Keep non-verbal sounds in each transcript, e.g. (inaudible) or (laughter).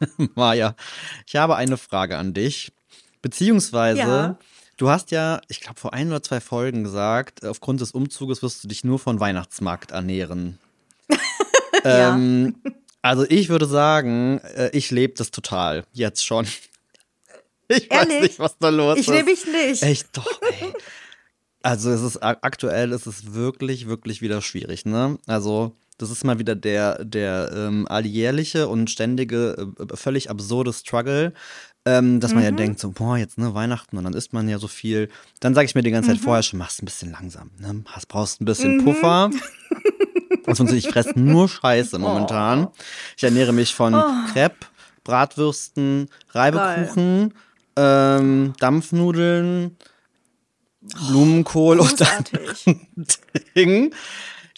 (laughs) Maja, ich habe eine Frage an dich. Beziehungsweise, Ja. du hast ja, ich glaube, vor ein oder zwei Folgen gesagt, aufgrund des Umzuges wirst du dich nur von Weihnachtsmarkt ernähren. (laughs) Ja. ähm, also ich würde sagen, äh, ich lebe das total. Jetzt schon. (laughs) Ich weiß Ehrlich? nicht, was da los Ich ist. nehme mich nicht. Echt doch, ey. Also es ist ak- aktuell ist es wirklich, wirklich wieder schwierig, ne? Also das ist mal wieder der, der ähm, alljährliche und ständige, äh, völlig absurde Struggle, ähm, dass Mhm. man ja denkt, so, boah, jetzt ne, Weihnachten und dann isst man ja so viel. Dann sage ich mir die ganze Mhm. Zeit vorher schon, machst ein bisschen langsam, ne? Hast, brauchst ein bisschen Puffer. (laughs) Also ich fresse nur Scheiße momentan. Ich ernähre mich von Crepe, Bratwürsten, Reibekuchen, ähm, Dampfnudeln, Blumenkohl und dann. (laughs) Ding.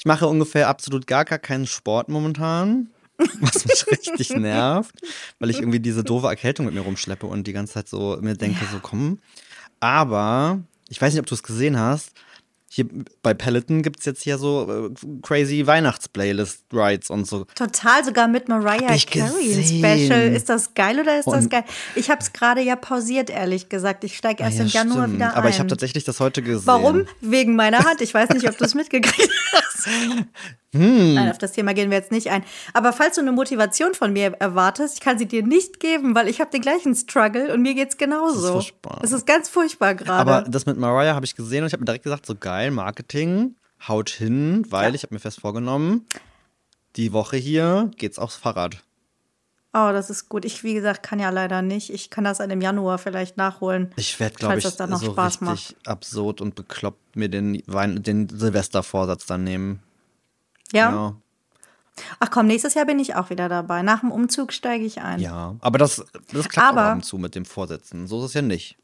Ich mache ungefähr absolut gar, gar keinen Sport momentan. (laughs) Was mich richtig (laughs) nervt, weil ich irgendwie diese doofe Erkältung mit mir rumschleppe und die ganze Zeit so mir denke, so komm. Aber ich weiß nicht, ob du es gesehen hast. Hier bei Peloton gibt es jetzt hier so äh, crazy Weihnachts-Playlist-Rides und so. Total, sogar mit Mariah Carey ein. Special. Ist das geil oder ist das Und- geil? Ich habe es gerade ja pausiert, ehrlich gesagt. Ich steige erst Ah, Ja, im Januar stimmt. wieder ein. Aber ich habe tatsächlich das heute gesehen. Warum? Wegen meiner Hand. Ich weiß nicht, ob du es (laughs) mitgekriegt hast. (laughs) Hm. Nein, auf das Thema gehen wir jetzt nicht ein. Aber falls du eine Motivation von mir erwartest, ich kann sie dir nicht geben, weil ich habe den gleichen Struggle und mir geht's genauso. Das ist furchtbar. Es ist ganz furchtbar gerade. Aber das mit Mariah habe ich gesehen und ich habe mir direkt gesagt, so geil, Marketing, haut hin, weil ich habe mir fest vorgenommen, die Woche hier geht's aufs Fahrrad. Oh, das ist gut. Ich, wie gesagt, kann ja leider nicht. Ich kann das dann im Januar vielleicht nachholen. Ich werde, glaube ich, das dann noch so Spaß richtig absurd und bekloppt mir den, Wein den Silvestervorsatz dann nehmen. Ja? Ja. Ach komm, nächstes Jahr bin ich auch wieder dabei. Nach dem Umzug steige ich ein. Ja. Aber das, das klappt Aber- auch ab und zu mit dem Vorsätzen. So ist es ja nicht.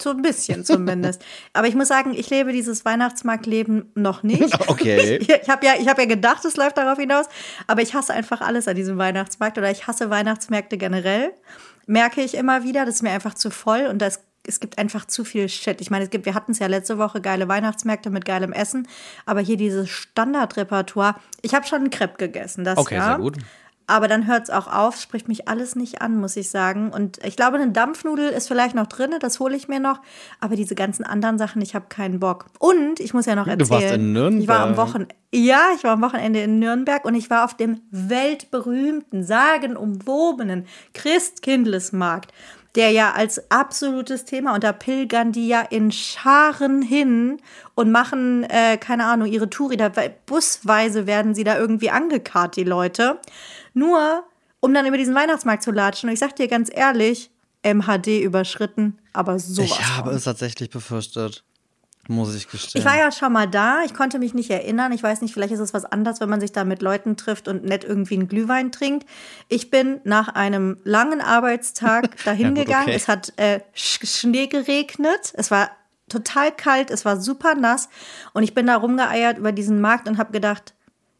So ein bisschen zumindest. (laughs) Aber ich muss sagen, ich lebe dieses Weihnachtsmarktleben noch nicht. (laughs) Okay. (laughs) Ich habe ja, ich hab ja gedacht, es läuft darauf hinaus, aber ich hasse einfach alles an diesem Weihnachtsmarkt oder ich hasse Weihnachtsmärkte generell. Merke ich immer wieder, das ist mir einfach zu voll und das, es gibt einfach zu viel Shit. Ich meine, es gibt, wir hatten es ja letzte Woche, geile Weihnachtsmärkte mit geilem Essen, aber hier dieses Standardrepertoire. Ich habe schon einen Crepe gegessen, das Okay, ja. sehr gut. Aber dann hört es auch auf, spricht mich alles nicht an, muss ich sagen. Und ich glaube, eine Dampfnudel ist vielleicht noch drin, das hole ich mir noch. Aber diese ganzen anderen Sachen, ich habe keinen Bock. Und ich muss ja noch Du erzählen. warst in Nürnberg. Ich war am Wochenende. Ja, ich war am Wochenende in Nürnberg und ich war auf dem weltberühmten, sagenumwobenen Christkindlesmarkt, der ja als absolutes Thema, und da pilgern die ja in Scharen hin und machen, äh, keine Ahnung, ihre Touri, da busweise werden sie da irgendwie angekarrt, die Leute. Nur, um dann über diesen Weihnachtsmarkt zu latschen. Und ich sag dir ganz ehrlich, MHD überschritten, aber sowas. Ich habe von. es tatsächlich befürchtet. Muss ich gestehen. Ich war ja schon mal da, ich konnte mich nicht erinnern. Ich weiß nicht, vielleicht ist es was anderes, wenn man sich da mit Leuten trifft und nett irgendwie einen Glühwein trinkt. Ich bin nach einem langen Arbeitstag (laughs) dahin Ja, gegangen. okay. Es hat äh, Sch Schnee geregnet. Es war total kalt, es war super nass. Und ich bin da rumgeeiert über diesen Markt und habe gedacht,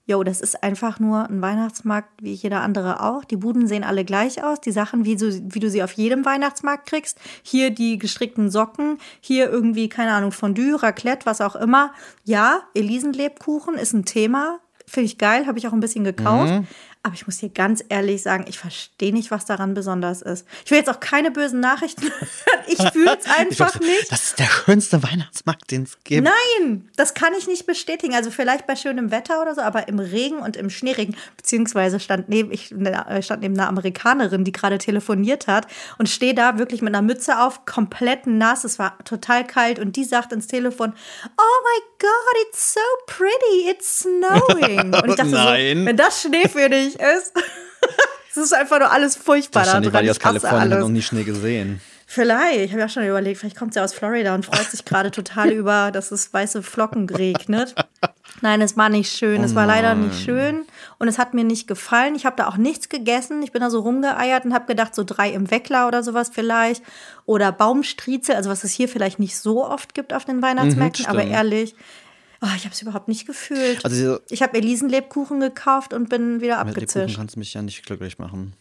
Jo, das ist einfach nur ein Weihnachtsmarkt wie jeder andere auch. Die Buden sehen alle gleich aus. Die Sachen, wie, so, wie du sie auf jedem Weihnachtsmarkt kriegst. Hier die gestrickten Socken, hier irgendwie, keine Ahnung, Fondue, Raclette, was auch immer. Ja, Elisenlebkuchen ist ein Thema. Finde ich geil, habe ich auch ein bisschen gekauft. Mhm. Aber ich muss dir ganz ehrlich sagen, ich verstehe nicht, was daran besonders ist. Ich will jetzt auch keine bösen Nachrichten (laughs) hören. Ich (laughs) fühle es einfach nicht. Das ist der schönste Weihnachtsmarkt, den es gibt. Nein, das kann ich nicht bestätigen. Also vielleicht bei schönem Wetter oder so, aber im Regen und im Schneeregen, beziehungsweise stand neben, ich äh, stand neben einer Amerikanerin, die gerade telefoniert hat und stehe da wirklich mit einer Mütze auf, komplett nass. Es war total kalt und die sagt ins Telefon, oh my God, it's so pretty, it's snowing. (laughs) Und ich dachte Nein. so, wenn das Schnee für dich ist, (laughs) es ist einfach nur alles furchtbar da Wahrscheinlich dran. die aus Kalifornien alles. noch nie Schnee gesehen. Vielleicht, ich habe ja schon überlegt, vielleicht kommt sie aus Florida und freut sich gerade total (laughs) über, dass es weiße Flocken regnet. Nein, es war nicht schön. Es war leider nicht schön und es hat mir nicht gefallen. Ich habe da auch nichts gegessen. Ich bin da so rumgeeiert und habe gedacht, so drei im Weckler oder sowas vielleicht. Oder Baumstriezel, also was es hier vielleicht nicht so oft gibt auf den Weihnachtsmärkten. Mhm, aber ehrlich, oh, ich habe es überhaupt nicht gefühlt. Also ich habe Elisenlebkuchen gekauft und bin wieder mit Lebkuchen abgezischt. kannst du mich ja nicht glücklich machen.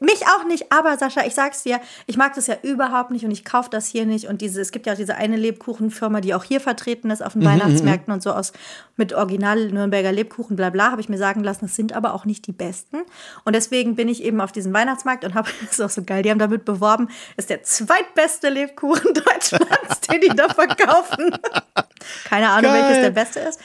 Mich Ich auch nicht, aber Sascha, ich sag's dir, ich mag das ja überhaupt nicht und ich kaufe das hier nicht. Und diese, es gibt ja auch diese eine Lebkuchenfirma, die auch hier vertreten ist auf den Weihnachtsmärkten und so aus mit Original Nürnberger Lebkuchen, bla bla, habe ich mir sagen lassen, das sind aber auch nicht die besten. Und deswegen bin ich eben auf diesen Weihnachtsmarkt und habe, (laughs) das ist auch so geil, die haben damit beworben, ist der zweitbeste Lebkuchen (laughs) Deutschlands, den die da verkaufen. (laughs) Keine Ahnung, Geil. welches der beste ist.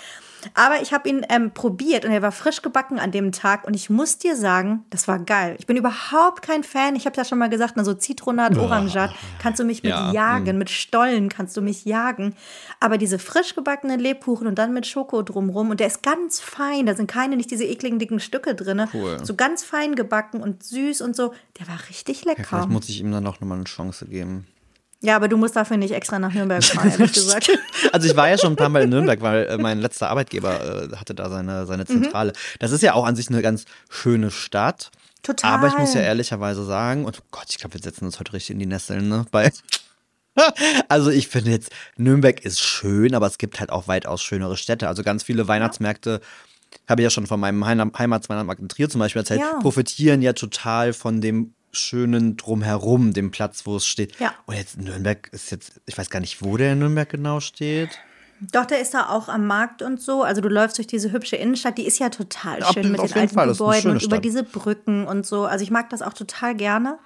Aber ich habe ihn ähm, probiert und er war frisch gebacken an dem Tag und ich muss dir sagen, das war geil. Ich bin überhaupt kein Fan. Ich habe ja schon mal gesagt, na, so Zitronat, Orangat, kannst du mich mit Ja, jagen, mit Stollen kannst du mich jagen. Aber diese frisch gebackenen Lebkuchen und dann mit Schoko drumrum und der ist ganz fein, da sind keine, nicht diese ekligen dicken Stücke drin. Cool. So ganz fein gebacken und süß und so. Der war richtig lecker. Vielleicht muss ich ihm dann auch nochmal eine Chance geben. Ja, aber du musst dafür nicht extra nach Nürnberg fahren, (laughs) ehrlich gesagt. Also ich war ja schon ein paar Mal in Nürnberg, weil äh, mein letzter Arbeitgeber äh, hatte da seine, seine Mhm. Zentrale. Das ist ja auch an sich eine ganz schöne Stadt. Total. Aber ich muss ja ehrlicherweise sagen, und oh Gott, ich glaube, wir setzen uns heute richtig in die Nesseln, ne? Bei (laughs) also ich finde jetzt, Nürnberg ist schön, aber es gibt halt auch weitaus schönere Städte. Also ganz viele Weihnachtsmärkte, habe ich ja schon von meinem Heim- Heimatsweihnachtsmarkt in Trier zum Beispiel erzählt, Ja. profitieren ja total von dem schönen Drumherum, dem Platz, wo es steht. Ja. Und jetzt Nürnberg ist jetzt, ich weiß gar nicht, wo der in Nürnberg genau steht. Doch, der ist da auch am Markt und so. Also du läufst durch diese hübsche Innenstadt, die ist ja total Ja, schön mit auf den alten Fall, Gebäuden und über diese Brücken und so. Also ich mag das auch total gerne.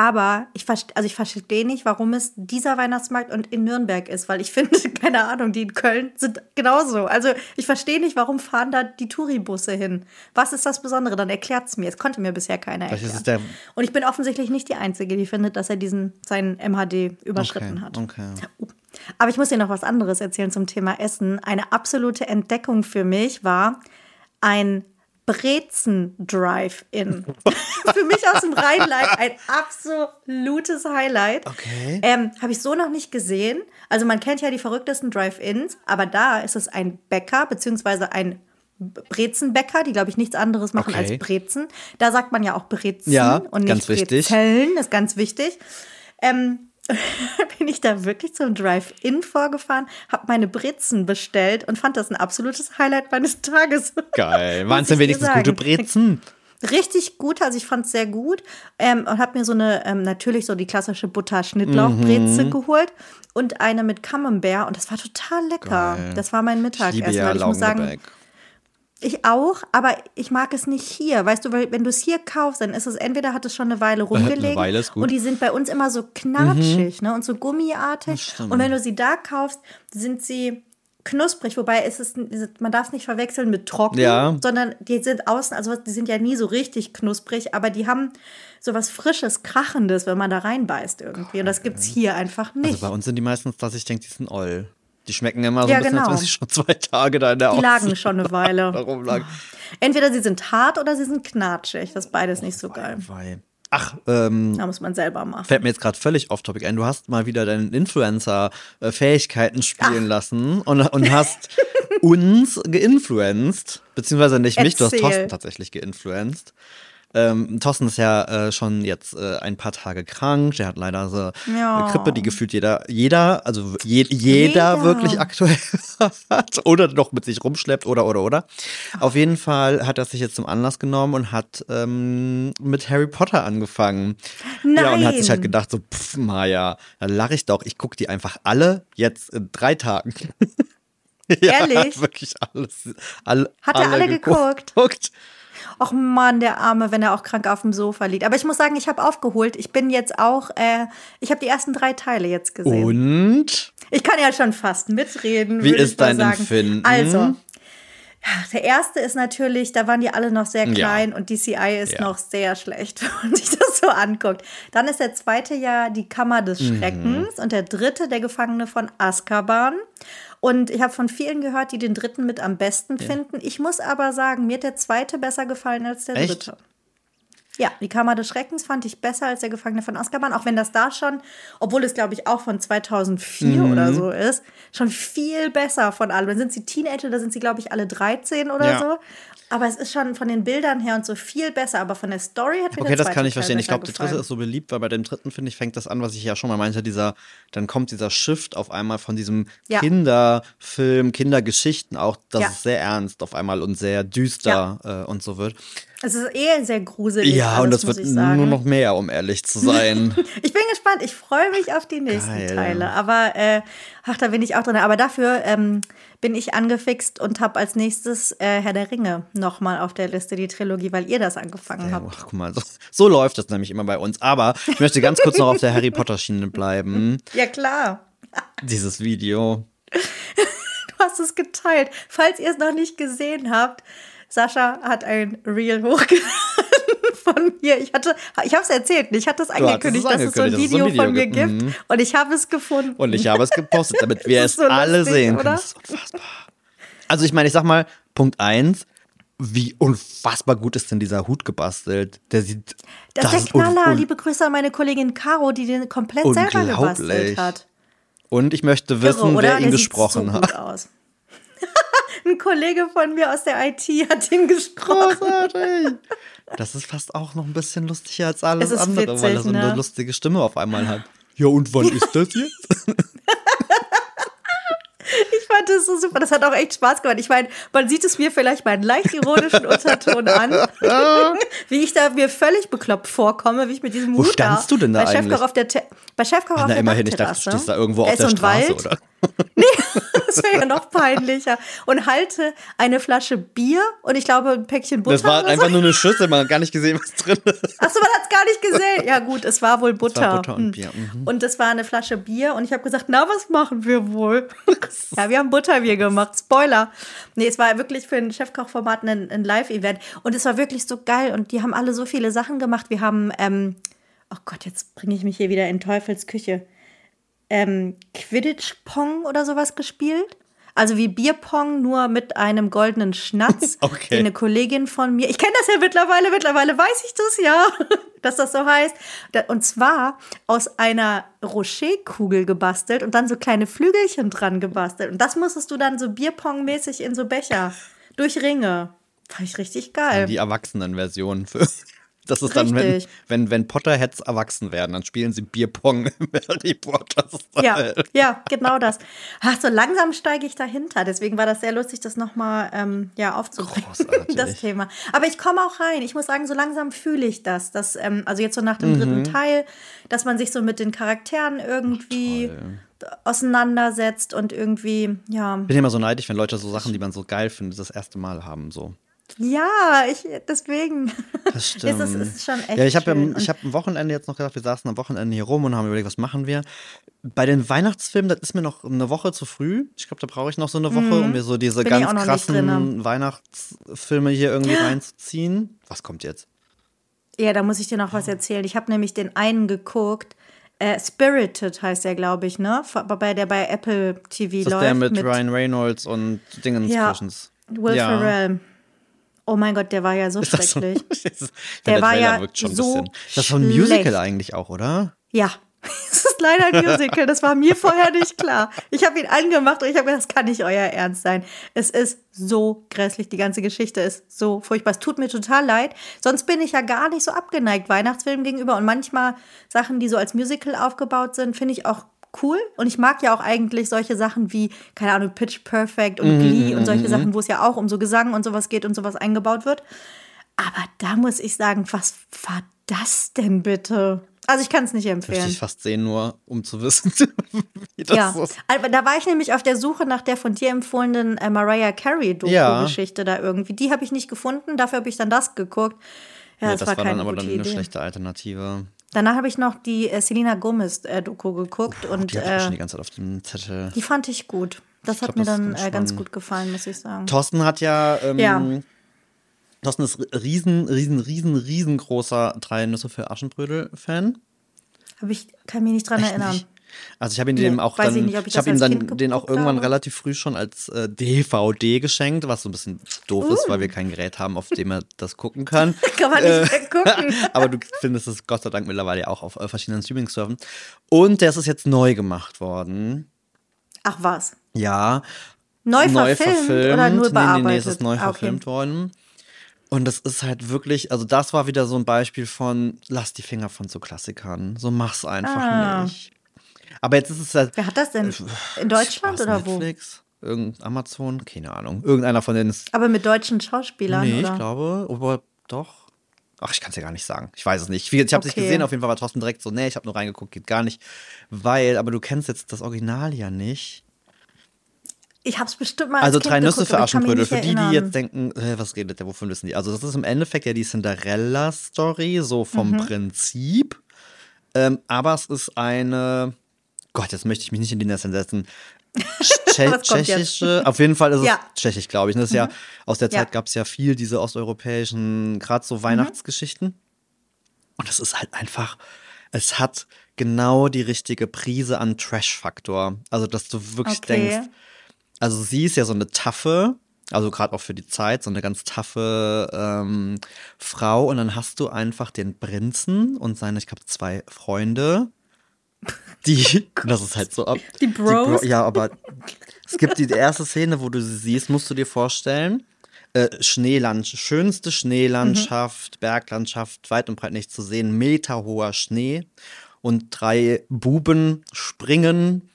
Aber ich, also ich verstehe nicht, warum es dieser Weihnachtsmarkt und in Nürnberg ist, weil ich (laughs) finde, keine Ahnung, die in Köln sind genauso. Also ich verstehe nicht, warum fahren da die Touribusse hin. Was ist das Besondere? Dann erklärt es mir. Es konnte mir bisher keiner erklären. und ich bin offensichtlich nicht die Einzige, die findet, dass er diesen seinen MHD überschritten okay, hat. Okay. Aber ich muss dir noch was anderes erzählen zum Thema Essen. Eine absolute Entdeckung für mich war ein Brezen-Drive-In. (laughs) für mich aus dem Rheinland ein absolutes Highlight. Okay. Ähm, Habe ich so noch nicht gesehen. Also man kennt ja die verrücktesten Drive-Ins, aber da ist es ein Bäcker beziehungsweise ein Brezenbäcker, die, glaube ich, nichts anderes machen Okay. als Brezen. Da sagt man ja auch Brezen Ja, und nicht ganz. Brezeln, ist ganz wichtig. Ähm, (laughs) bin ich da wirklich zum Drive-In vorgefahren, habe meine Brezen bestellt und fand das ein absolutes Highlight meines (laughs) Tages. Geil. Waren es denn ich wenigstens gute Brezen? Richtig gut, also ich fand es sehr gut ähm, und habe mir so eine, ähm, natürlich so die klassische Butter-Schnittlauchbreze Mhm. geholt und eine mit Camembert und das war total lecker. Geil. Das war mein Ich Mittagessen, liebe ja weil ich muss sagen. Ich auch, aber ich mag es nicht hier. Weißt du, weil wenn du es hier kaufst, dann ist es entweder hat es schon eine Weile rumgelegen Weile ist gut. Mhm. und die sind bei uns immer so knatschig ne, und so gummiartig. Und wenn du sie da kaufst, sind sie knusprig, wobei ist es man darf es nicht verwechseln mit trocken, Ja. sondern die sind außen, also die sind ja nie so richtig knusprig, aber die haben so was frisches, krachendes, wenn man da reinbeißt irgendwie. Und das gibt's hier einfach Also nicht. bei uns sind die meistens, dass ich denke, die sind oll. Die schmecken immer so Ja, ein bisschen, genau. als wenn sie schon zwei Tage da in der die lagen schon eine Weile. (laughs) rumlagen. Entweder sie sind hart oder sie sind knatschig. Das ist beides nicht so geil. Weil- Ach, ähm, Da muss man selber machen. fällt mir jetzt gerade völlig off-topic ein. Du hast mal wieder deine Influencer-Fähigkeiten spielen lassen und, und hast (laughs) uns geinfluenced, beziehungsweise nicht mich, du hast Erzähl. Thorsten tatsächlich geinfluenced. Ähm, Thorsten ist ja äh, schon jetzt äh, ein paar Tage krank. Der hat leider so Ja. eine Grippe, die gefühlt jeder, jeder, also je, jeder, Jeder. wirklich aktuell (laughs) hat oder noch mit sich rumschleppt oder oder oder. Auf jeden Fall hat er sich jetzt zum Anlass genommen und hat ähm, mit Harry Potter angefangen. Ja, und hat sich halt Nein. gedacht, so, pff, Maja, dann lache ich doch. Ich gucke die einfach alle jetzt in drei Tagen. (laughs) ja, Ehrlich? Wirklich alles. Alle, Hat er alle geguckt? geguckt. Och Mann, der Arme, wenn er auch krank auf dem Sofa liegt. Aber ich muss sagen, ich habe aufgeholt. Ich bin jetzt auch, äh, ich habe die ersten drei Teile jetzt gesehen. Und Ich kann ja schon fast mitreden. Wie ist dein sagen. Empfinden? Also, der erste ist natürlich, da waren die alle noch sehr Ja. klein und DCI ist Ja. noch sehr schlecht, (laughs) wenn man sich das so anguckt. Dann ist der zweite ja die Kammer des Mhm. Schreckens und der dritte der Gefangene von Azkaban. Und ich habe von vielen gehört, die den dritten mit am besten finden. Ich muss aber sagen, mir hat der zweite besser gefallen als der Echt? dritte. Ja, die Kammer des Schreckens fand ich besser als der Gefangene von Azkaban, auch wenn das da schon, obwohl es glaube ich auch von 2004 Mhm. oder so ist, schon viel besser von allem. Dann sind sie Teenager, da sind sie glaube ich alle 13 oder Ja. so. Aber es ist schon von den Bildern her und so viel besser, aber von der Story hat mir Okay, das kann ich Teil verstehen. Ich glaube, der dritte ist so beliebt, weil bei dem dritten, finde ich, fängt das an, was ich ja schon mal meinte, dieser, dann kommt dieser Shift auf einmal von diesem Ja. Kinderfilm, Kindergeschichten auch, dass Ja. es sehr ernst auf einmal und sehr düster äh, und so wird. Es ist eh sehr gruselig. Ja, alles, und das wird nur noch mehr, um ehrlich zu sein. (laughs) Ich bin gespannt. Ich freue mich auf die nächsten Geil. Teile. Aber äh, ach, da bin ich auch drin. Aber dafür ähm, bin ich angefixt und habe als nächstes äh, Herr der Ringe nochmal auf der Liste, die Trilogie, weil ihr das angefangen Ja, habt. ach, guck mal, so, so läuft das nämlich immer bei uns. Aber ich möchte ganz kurz noch auf der Harry Potter-Schiene bleiben. (laughs) Ja, klar. Dieses Video. (laughs) Du hast es geteilt. Falls ihr es noch nicht gesehen habt, Sascha hat ein Reel hochgeladen (laughs) von mir. Ich hatte, ich habe es erzählt, ich hatte es angekündigt, dass es so ein Video, so ein von mir gibt. gibt. Und ich habe es gefunden. Und ich habe es gepostet, (laughs) damit wir Das es so alle lustig, sehen können. Das ist unfassbar. Also ich meine, ich sag mal, Punkt eins, wie unfassbar gut ist denn dieser Hut gebastelt? Der sieht. Das, ist der Knaller. Liebe Grüße an meine Kollegin Caro, die den komplett selber gebastelt hat. Und ich möchte Irre, wissen, oder? wer ihn Der gesprochen so hat. aus. Ein Kollege von mir aus der IT hat ihn gesprochen. Großartig. Das ist fast auch noch ein bisschen lustiger als alles andere, weil er witzig, so eine ne? lustige Stimme auf einmal hat. Ja, und wann (laughs) ist das jetzt? Ich fand das so super. Das hat auch echt Spaß gemacht. Ich meine, man sieht es mir vielleicht mal einen leicht ironischen Unterton an, (laughs) wie ich da mir völlig bekloppt vorkomme, wie ich mit diesem Wo Hut standst du denn da bei Chefkoch eigentlich? auf der Te bei Chefkoch auf Na, der immerhin, ich dachte, du stehst da irgendwo Da auf der Straße, Wald. oder? (laughs) Das wäre ja noch peinlicher. Und halte eine Flasche Bier und ich glaube ein Päckchen Butter. Das war einfach so. nur eine Schüssel, man hat gar nicht gesehen, was drin ist. Achso, man hat es gar nicht gesehen. Ja, gut, es war wohl Butter. war Butter und Hm. Bier, mhm. Und es war eine Flasche Bier und ich habe gesagt, na, was machen wir wohl? (laughs) ja, wir haben Butterbier gemacht. Spoiler. Nee, es war wirklich für ein Chefkochformat ein, ein Live-Event. Und es war wirklich so geil und die haben alle so viele Sachen gemacht. Wir haben, ähm, oh Gott, jetzt bringe ich mich hier wieder in Teufels Küche. Ähm, Quidditch-Pong oder sowas gespielt. Also wie Bierpong, nur mit einem goldenen Schnatz, (laughs) Okay. den eine Kollegin von mir, ich kenne das ja mittlerweile, mittlerweile weiß ich das ja, (laughs) dass das so heißt. Und zwar aus einer Rocherkugel gebastelt und dann so kleine Flügelchen dran gebastelt. Und das musstest du dann so Bierpong-mäßig in so Becher durch Ringe. Fand ich richtig geil. Die Erwachsenen-Version. für- Das ist dann, wenn, Richtig. wenn, wenn Potterheads erwachsen werden, dann spielen sie Bierpong (laughs) im Harry Potter-Style. Ja, ja, genau das. Ach, so langsam steige ich dahinter. Deswegen war das sehr lustig, das nochmal ähm, ja, aufzubringen, Großartig. (laughs) das Thema. Aber ich komme auch rein. Ich muss sagen, so langsam fühle ich das. dass, ähm, also jetzt so nach dem Mhm. dritten Teil, dass man sich so mit den Charakteren irgendwie auseinandersetzt und irgendwie, ja. Ich bin immer so neidisch, wenn Leute so Sachen, die man so geil findet, das erste Mal haben. So. Ja, ich, deswegen. Das stimmt. (laughs) Es ist, es ist schon echt ja, ich habe ja, ich hab am Wochenende jetzt noch gedacht, wir saßen am Wochenende hier rum und haben überlegt, was machen wir. Bei den Weihnachtsfilmen, das ist mir noch eine Woche zu früh. Ich glaube, da brauche ich noch so eine Woche, um mir so diese Mhm. Bin ganz krassen. Weihnachtsfilme hier irgendwie reinzuziehen. Was kommt jetzt? Ja, da muss ich dir noch was erzählen. Ich habe nämlich den einen geguckt. Äh, Spirited heißt der, glaube ich, ne? Bei der bei Apple TV Das ist läuft. der mit, Ryan Reynolds und Dingens Ja. Will Ja. Ferrell. Oh mein Gott, der war ja so das so? schrecklich. (laughs) der Der war Trailer ja wirkt schon ein so bisschen. Das ist ein Musical eigentlich auch, oder? Ja, (laughs) es ist leider ein Musical. Das war mir vorher nicht klar. Ich habe ihn angemacht und ich habe gedacht, das kann nicht euer Ernst sein. Es ist so grässlich. Die ganze Geschichte ist so furchtbar. Es tut mir total leid. Sonst bin ich ja gar nicht so abgeneigt Weihnachtsfilmen gegenüber. Und manchmal Sachen, die so als Musical aufgebaut sind, finde ich auch cool. Und ich mag ja auch eigentlich solche Sachen wie, keine Ahnung, Pitch Perfect und Glee und solche Sachen, wo es ja auch um so Gesang und sowas geht und sowas eingebaut wird. Aber da muss ich sagen, was war das denn bitte? Also ich kann es nicht Möchte empfehlen. ich fast sehen, nur um zu wissen, (laughs) wie das Ja, ist. aber da war ich nämlich auf der Suche nach der von dir empfohlenen äh, Mariah Carey Ja. Da irgendwie. Die habe ich nicht gefunden, dafür habe ich dann das geguckt. Ja, Nee, das, das war war dann aber dann eine Idee. schlechte Alternative. Danach habe ich noch die äh, Selena Gomez äh, geguckt und Die hatte ich schon äh, die ganze Zeit auf dem Zettel. die fand ich gut. Das Ich hat glaub, mir das dann ganz äh, ganz gut gefallen, muss ich sagen. Thorsten hat ja, ähm, Ja. Thorsten ist riesen, riesen, riesen, riesengroßer Drei Nüsse für Aschenbrödel-Fan. Hab ich kann mich nicht dran Echt erinnern. nicht? Also ich habe ihn Nee, dem auch ich dann, ich ich, das habe ihm dann den auch irgendwann habe. relativ früh schon als äh, DVD geschenkt, was so ein bisschen doof ist, Uh. weil wir kein Gerät haben, auf dem er das gucken kann. (laughs) Kann man nicht mehr gucken. (laughs) Aber du findest es Gott sei Dank mittlerweile auch auf äh, verschiedenen Streaming-Servern. Und der ist jetzt neu gemacht worden. Ach was. Ja. Neu, verfilmt, oder nur bearbeitet? Nee, nee, nee, es ist neu Ah, okay. verfilmt worden. Und das ist halt wirklich, also das war wieder so ein Beispiel von, lass die Finger von so Klassikern. So mach's einfach Ah. nicht. Aber jetzt ist es halt. Wer hat das denn? In Deutschland oder wo? Netflix? Irgend Amazon? Keine Ahnung. Irgendeiner von denen ist. Aber mit deutschen Schauspielern, Nee, oder? ich glaube. Aber doch. Ach, ich kann es ja gar nicht sagen. Ich weiß es nicht. Ich, ich habe es Okay. nicht gesehen, auf jeden Fall war Thorsten direkt so, nee, ich habe nur reingeguckt, geht gar nicht. Weil, aber du kennst jetzt das Original ja nicht. Ich hab's bestimmt mal als Also Kind drei Nüsse geguckt, für Aschenbrödel. Für die, die erinnern. jetzt denken, äh, was redet der, wovon wissen die? Also das ist im Endeffekt ja die Cinderella-Story, so vom Mhm. Prinzip. Ähm, aber es ist eine, Gott, jetzt möchte ich mich nicht in die Nässe setzen. (laughs) Tsche tschechische, auf jeden Fall ist es Ja. Mhm. tschechisch, glaube ich. Das ist ja, aus der Zeit Ja. gab es ja viel diese osteuropäischen, gerade so Weihnachtsgeschichten. Und es ist halt einfach, es hat genau die richtige Prise an Trash-Faktor. Also, dass du wirklich Okay. denkst, also sie ist ja so eine taffe, also gerade auch für die Zeit, so eine ganz taffe ähm, Frau. Und dann hast du einfach den Prinzen und seine, ich glaube, zwei Freunde. Die, (laughs) das ist halt so ab. Die Bros? Bro, ja, aber es gibt die erste Szene, wo du sie siehst, musst du dir vorstellen. Äh, Schneelandschaft, schönste Schneelandschaft, Mhm. Berglandschaft, weit und breit nicht zu sehen, meterhoher Schnee und drei Buben springen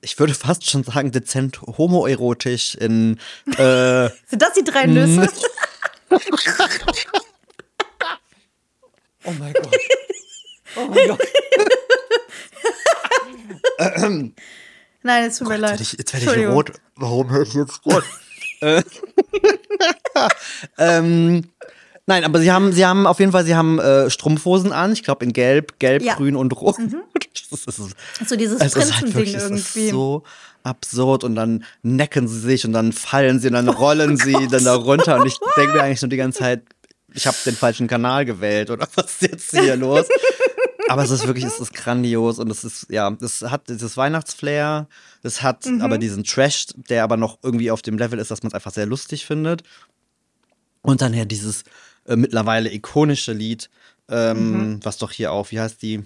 ich würde (laughs) fast schon sagen, dezent homoerotisch in äh, (laughs) Sind das die drei. Nüsse? Oh mein Gott. Oh mein Gott. (clears throat) Nein, es tut mir Jetzt leid. werde ich, jetzt werd ich rot. Warum höre ich jetzt rot? Äh, (laughs) ähm, nein, aber sie haben, sie haben auf jeden Fall, sie haben äh, Strumpfhosen an. Ich glaube in Gelb, Gelb, Ja. Mhm. Grün und Rot. (laughs) Ist, das ist, So dieses es ist halt Prinzending wirklich, es irgendwie. ist so absurd und dann necken sie sich und dann fallen sie und Oh dann rollen sie dann da runter und ich denke mir eigentlich nur die ganze Zeit, ich habe den falschen Kanal gewählt oder (laughs) was ist jetzt hier los? Aber es ist wirklich, es ist grandios und es ist, ja, es hat dieses Weihnachtsflair, es hat Mhm. aber diesen Trash, der aber noch irgendwie auf dem Level ist, dass man es einfach sehr lustig findet. Und dann ja dieses äh, mittlerweile ikonische Lied, ähm, Mhm. was doch hier auch, wie heißt die?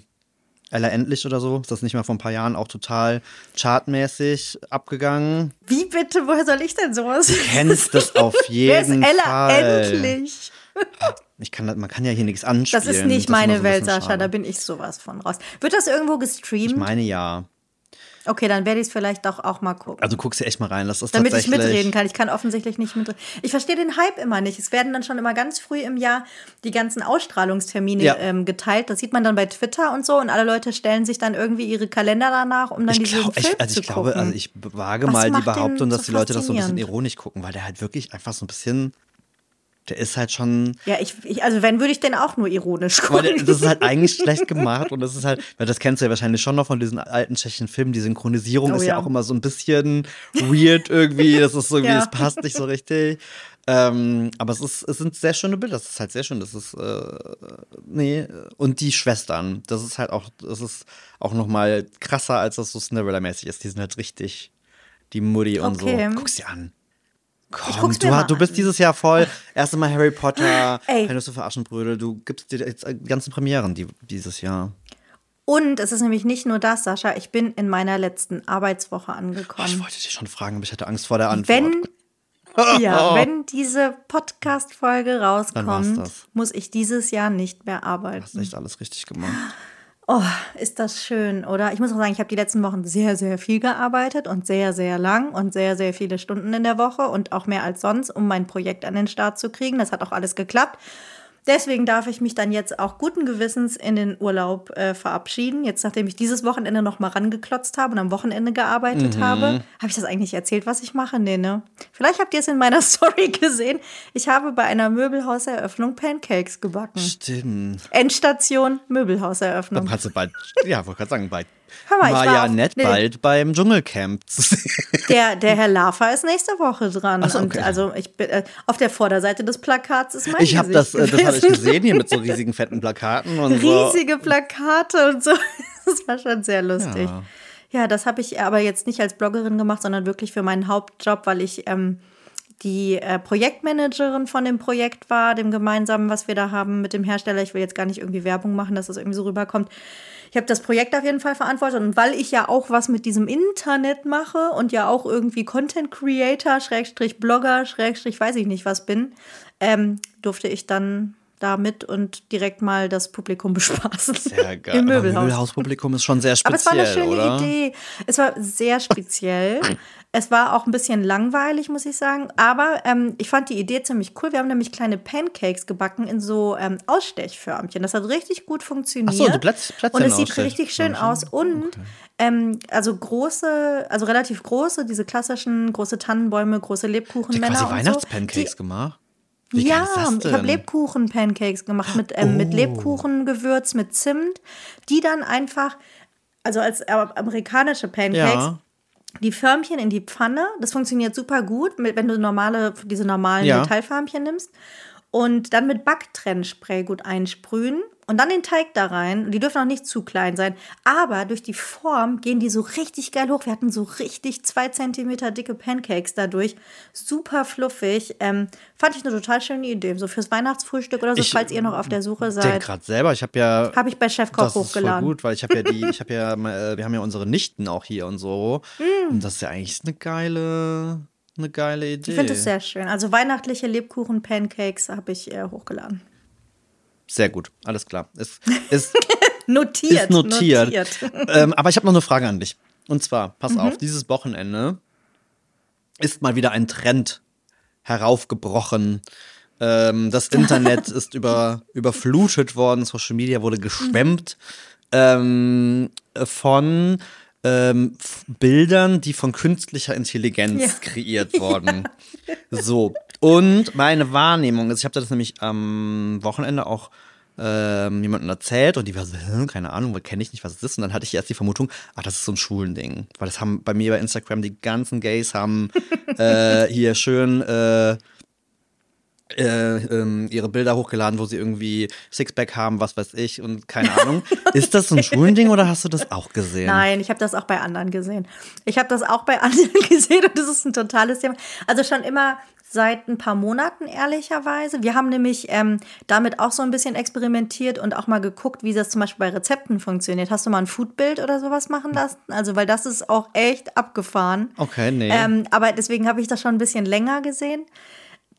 Ella Endlich oder so? Ist das nicht mal vor ein paar Jahren auch total chartmäßig abgegangen? Wie bitte? Woher soll ich denn sowas? Kennst das auf (laughs) Wer ist jeden Ella Fall. endlich? Ich kann, das- man kann ja hier nichts anspielen. Das ist nicht immer meine so Welt, Sascha. schade. Da bin ich sowas von raus. Wird das irgendwo Ich gestreamt? meine ja. okay, dann werde ich es vielleicht auch, auch mal gucken. Also guckst du echt mal rein. Das ist damit ich mitreden kann. Ich kann offensichtlich nicht mitreden. Ich verstehe den Hype immer nicht. Es werden dann schon immer ganz früh im Jahr die ganzen Ausstrahlungstermine Ja. ähm, geteilt. Das sieht man dann bei Twitter und so. Und alle Leute stellen sich dann irgendwie ihre Kalender danach, um dann Ich, diesen glaub, Film ich, also zu ich glaube, gucken. also ich wage Was mal die Behauptung, dass so die Leute das so ein bisschen ironisch gucken, weil der halt wirklich einfach so ein bisschen, der ist halt schon, ja, ich, ich, also wenn, würde ich den auch nur ironisch gucken. das ist halt eigentlich schlecht (laughs) gemacht und das ist halt, weil das kennst du ja wahrscheinlich schon noch von diesen alten tschechischen Filmen, die Synchronisierung Oh ist ja. ja. auch immer so ein bisschen weird irgendwie, das ist so irgendwie, Ja. es passt nicht so richtig. Ähm, aber es ist, es sind sehr schöne Bilder, das ist halt sehr schön, das ist, äh, nee, und die Schwestern, das ist halt auch, das ist auch noch mal krasser, als das so Cinderella-mäßig ist, die sind halt richtig, die Mutti und Okay. so. Guck's dir an. Komm, du, mir ha- mal du bist dieses Jahr voll. (laughs) Erste Mal Harry Potter, Nüsse für Aschenbrödel. Du gibst dir jetzt die ganzen Premieren die, dieses Jahr. Und es ist nämlich nicht nur das, Sascha. Ich bin in meiner letzten Arbeitswoche Oh, ich angekommen. wollte dich schon fragen, aber ich hatte Angst vor der Antwort. Wenn, (laughs) ja, wenn diese Podcast-Folge rauskommt, muss ich dieses Jahr nicht mehr Du hast arbeiten. echt alles richtig gemacht. Oh, ist das schön, oder? Ich muss auch sagen, ich habe die letzten Wochen sehr, sehr viel gearbeitet und sehr, sehr lang und sehr, sehr viele Stunden in der Woche und auch mehr als sonst, um mein Projekt an den Start zu kriegen. Das hat auch alles geklappt. Deswegen darf ich mich dann jetzt auch guten Gewissens in den Urlaub äh, verabschieden. Jetzt, nachdem ich dieses Wochenende noch mal rangeklotzt habe und am Wochenende gearbeitet habe. Habe ich das eigentlich erzählt, was ich mache? Nee, ne? Vielleicht habt ihr es in meiner (laughs) Story gesehen. Ich habe bei einer Möbelhauseröffnung Pancakes gebacken. Stimmt. Endstation Dann Möbelhauseröffnung. kannst du bald, ja, wollte gerade sagen, bald. War Maja nett bald beim Dschungelcamp zu sehen. Der, der Herr Lava ist nächste Woche dran. So, Und okay. also ich bin, äh, auf der Vorderseite des Plakats ist mein Ich habe das, äh, das habe ich gesehen hier mit so (laughs) riesigen fetten Plakaten und so. Riesige Plakate und so. (laughs) Das war schon sehr lustig. Ja. Ja, das habe ich aber jetzt nicht als Bloggerin gemacht, sondern wirklich für meinen Hauptjob, weil ich ähm, die äh, Projektmanagerin von dem Projekt war, dem gemeinsamen, was wir da haben mit dem Hersteller. Ich will jetzt gar nicht irgendwie Werbung machen, dass das irgendwie so rüberkommt. Ich habe das Projekt auf jeden Fall verantwortet und weil ich ja auch was mit diesem Internet mache und ja auch irgendwie Content Creator, Schrägstrich Blogger, Schrägstrich weiß ich nicht was bin, ähm, durfte ich dann da mit und direkt mal das Publikum (laughs) bespaßen. Sehr geil. Im Möbelhaus. Möbelhauspublikum ist schon sehr Aber es war speziell, eine schöne oder? Idee. Es war sehr speziell. (clears throat) Es war auch ein bisschen langweilig, muss ich sagen. Aber ähm, ich fand die Idee ziemlich cool. Wir haben nämlich kleine Pancakes gebacken in so ähm, Ausstechförmchen. Das hat richtig gut funktioniert. Ach so, die Plätz, Plätzchen Und es sieht richtig schön aus. Und Okay. ähm, also große, also relativ große, diese klassischen große Tannenbäume, große Lebkuchenmänner quasi und so. Weihnachtspancakes gemacht. Wie Ja, ich habe? Lebkuchen-Pancakes gemacht mit, ähm, mit Oh. Lebkuchengewürz, mit Zimt, die dann einfach, also als äh, amerikanische Pancakes, Ja. Die Förmchen in die Pfanne. Das funktioniert super gut, mit, wenn du normale, diese normalen Ja. Metallförmchen nimmst. Und dann mit Backtrennspray gut einsprühen und dann den Teig da rein. Und die dürfen auch nicht zu klein sein. Aber durch die Form gehen die so richtig geil hoch. Wir hatten so richtig zwei Zentimeter dicke Pancakes dadurch. Super fluffig. Ähm, fand ich eine total schöne Idee. So fürs Weihnachtsfrühstück oder so, Ich falls ihr noch auf der Suche Ich denke seid. gerade selber, ich habe ja. Habe ich bei Chefkoch das ist voll hochgeladen. gut, weil ich habe ja die, ich habe ja, (laughs) äh, wir haben ja unsere Nichten auch hier und so. Mm. Und das ist ja eigentlich eine geile, eine geile Idee. Ich finde es sehr schön. Also weihnachtliche Lebkuchen-Pancakes habe ich äh, hochgeladen. Sehr gut, alles klar. Ist, (laughs) ist, Notiert. ist notiert. notiert. (laughs) ähm, aber ich habe noch eine Frage an dich. Und zwar, Mhm. pass auf, dieses Wochenende ist mal wieder ein Trend heraufgebrochen. Ähm, das (laughs) Internet ist über, überflutet worden, Social Media wurde geschwemmt ähm, von ähm, Bildern, die von künstlicher Intelligenz Ja. kreiert wurden. So. Und meine Wahrnehmung ist, ich habe das nämlich am Wochenende auch ähm, jemandem erzählt und die war so, "Hä, keine Ahnung, kenne ich nicht, was es ist. Und dann hatte ich erst die Vermutung, ach, das ist so ein Schulending. Weil das haben bei mir bei Instagram die ganzen Gays haben (laughs) äh, hier schön äh, äh, ähm, ihre Bilder hochgeladen, wo sie irgendwie Sixpack haben, was weiß ich und keine Ahnung. (laughs) ist das so ein Schulending oder hast du das auch gesehen? Nein, ich habe das auch bei anderen gesehen. Ich habe das auch bei (laughs) anderen gesehen und das ist ein totales Thema. Also schon immer seit ein paar Monaten, ehrlicherweise. Wir haben nämlich ähm, damit auch so ein bisschen experimentiert und auch mal geguckt, wie das zum Beispiel bei Rezepten funktioniert. Hast du mal ein Foodbild oder sowas machen lassen? Also, weil das ist auch echt abgefahren. Okay, nee. Ähm, aber deswegen habe ich das schon ein bisschen länger gesehen.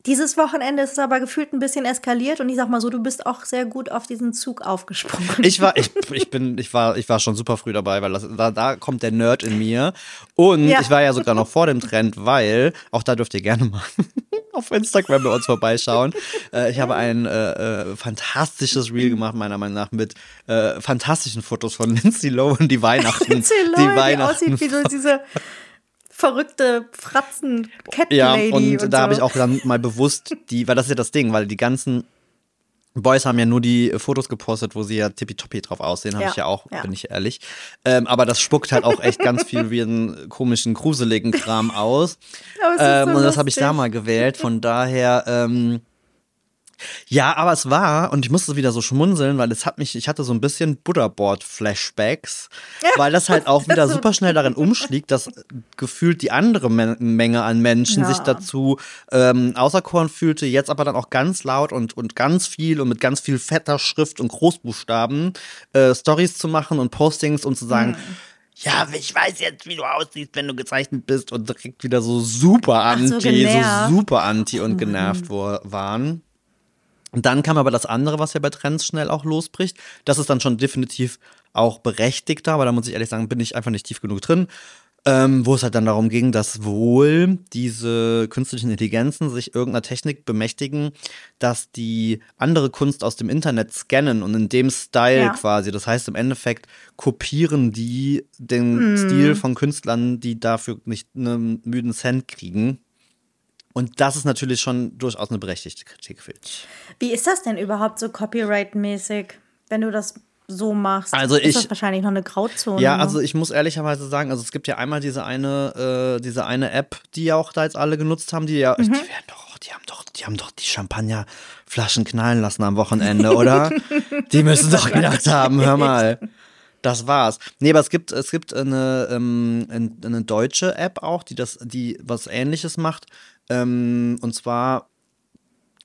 Dieses Wochenende ist es aber gefühlt ein bisschen eskaliert und ich sag mal so, du bist auch sehr gut auf diesen Zug aufgesprungen. Ich war, ich, ich bin, ich war, ich war schon super früh dabei, weil das, da, da kommt der Nerd in mir. Und Ja. ich war ja sogar noch vor dem Trend, weil, auch da dürft ihr gerne mal (laughs) auf Instagram bei uns vorbeischauen. Äh, ich habe ein äh, äh, fantastisches Reel gemacht, meiner Meinung nach, mit äh, fantastischen Fotos von Lindsay Lohan, die Weihnachten. Lindsay die Lohan, die Weihnachten. aussieht wie so diese verrückte Fratzen Cat Ja, Lady und, und da so. habe ich auch dann mal bewusst die, weil das ist ja das Ding, weil die ganzen Boys haben ja nur die Fotos gepostet, wo sie ja tippitoppi drauf aussehen, habe Ja, ich ja auch, ja. bin ich ehrlich. Ähm, aber das spuckt halt auch echt ganz viel wie einen komischen, gruseligen Kram aus. (laughs) Ähm, so und das habe ich da mal gewählt. Von daher, ähm, ja, aber es war, und ich musste wieder so schmunzeln, weil es hat mich, ich hatte so ein bisschen Butterboard-Flashbacks, weil das halt auch (laughs) wieder super schnell darin umschlägt, dass gefühlt die andere Men Menge an Menschen Ja. sich dazu ähm, auserkoren fühlte, jetzt aber dann auch ganz laut und, und ganz viel und mit ganz viel fetter Schrift und Großbuchstaben äh, Stories zu machen und Postings und zu sagen, ja, ich weiß jetzt, wie du aussiehst, wenn du gezeichnet bist und direkt wieder so super anti, so so, super anti und genervt wo, waren. Und dann kam aber das andere, was ja bei Trends schnell auch losbricht. Das ist dann schon definitiv auch berechtigter, aber da muss ich ehrlich sagen, bin ich einfach nicht tief genug drin. Ähm, wo es halt dann darum ging, dass wohl diese künstlichen Intelligenzen sich irgendeiner Technik bemächtigen, dass die andere Kunst aus dem Internet scannen und in dem Style Ja. quasi. Das heißt, im Endeffekt kopieren die den Stil von Künstlern, die dafür nicht einen müden Cent kriegen. Und das ist natürlich schon durchaus eine berechtigte Kritik, finde ich. Wie ist das denn überhaupt so copyright-mäßig, wenn du das so machst? Also ist ich- das wahrscheinlich noch eine Grauzone. Ja, also ich muss ehrlicherweise sagen, also es gibt ja einmal diese eine, äh, diese eine App, die ja auch da jetzt alle genutzt haben, die ja, Mhm. die werden doch, die haben doch, die haben doch die Champagnerflaschen knallen lassen am Wochenende, oder? (laughs) die müssen doch gedacht haben, hör mal. Das war's. Nee, aber es gibt, es gibt eine, ähm, ein- eine deutsche App auch, die das, die was ähnliches macht. Ähm, und zwar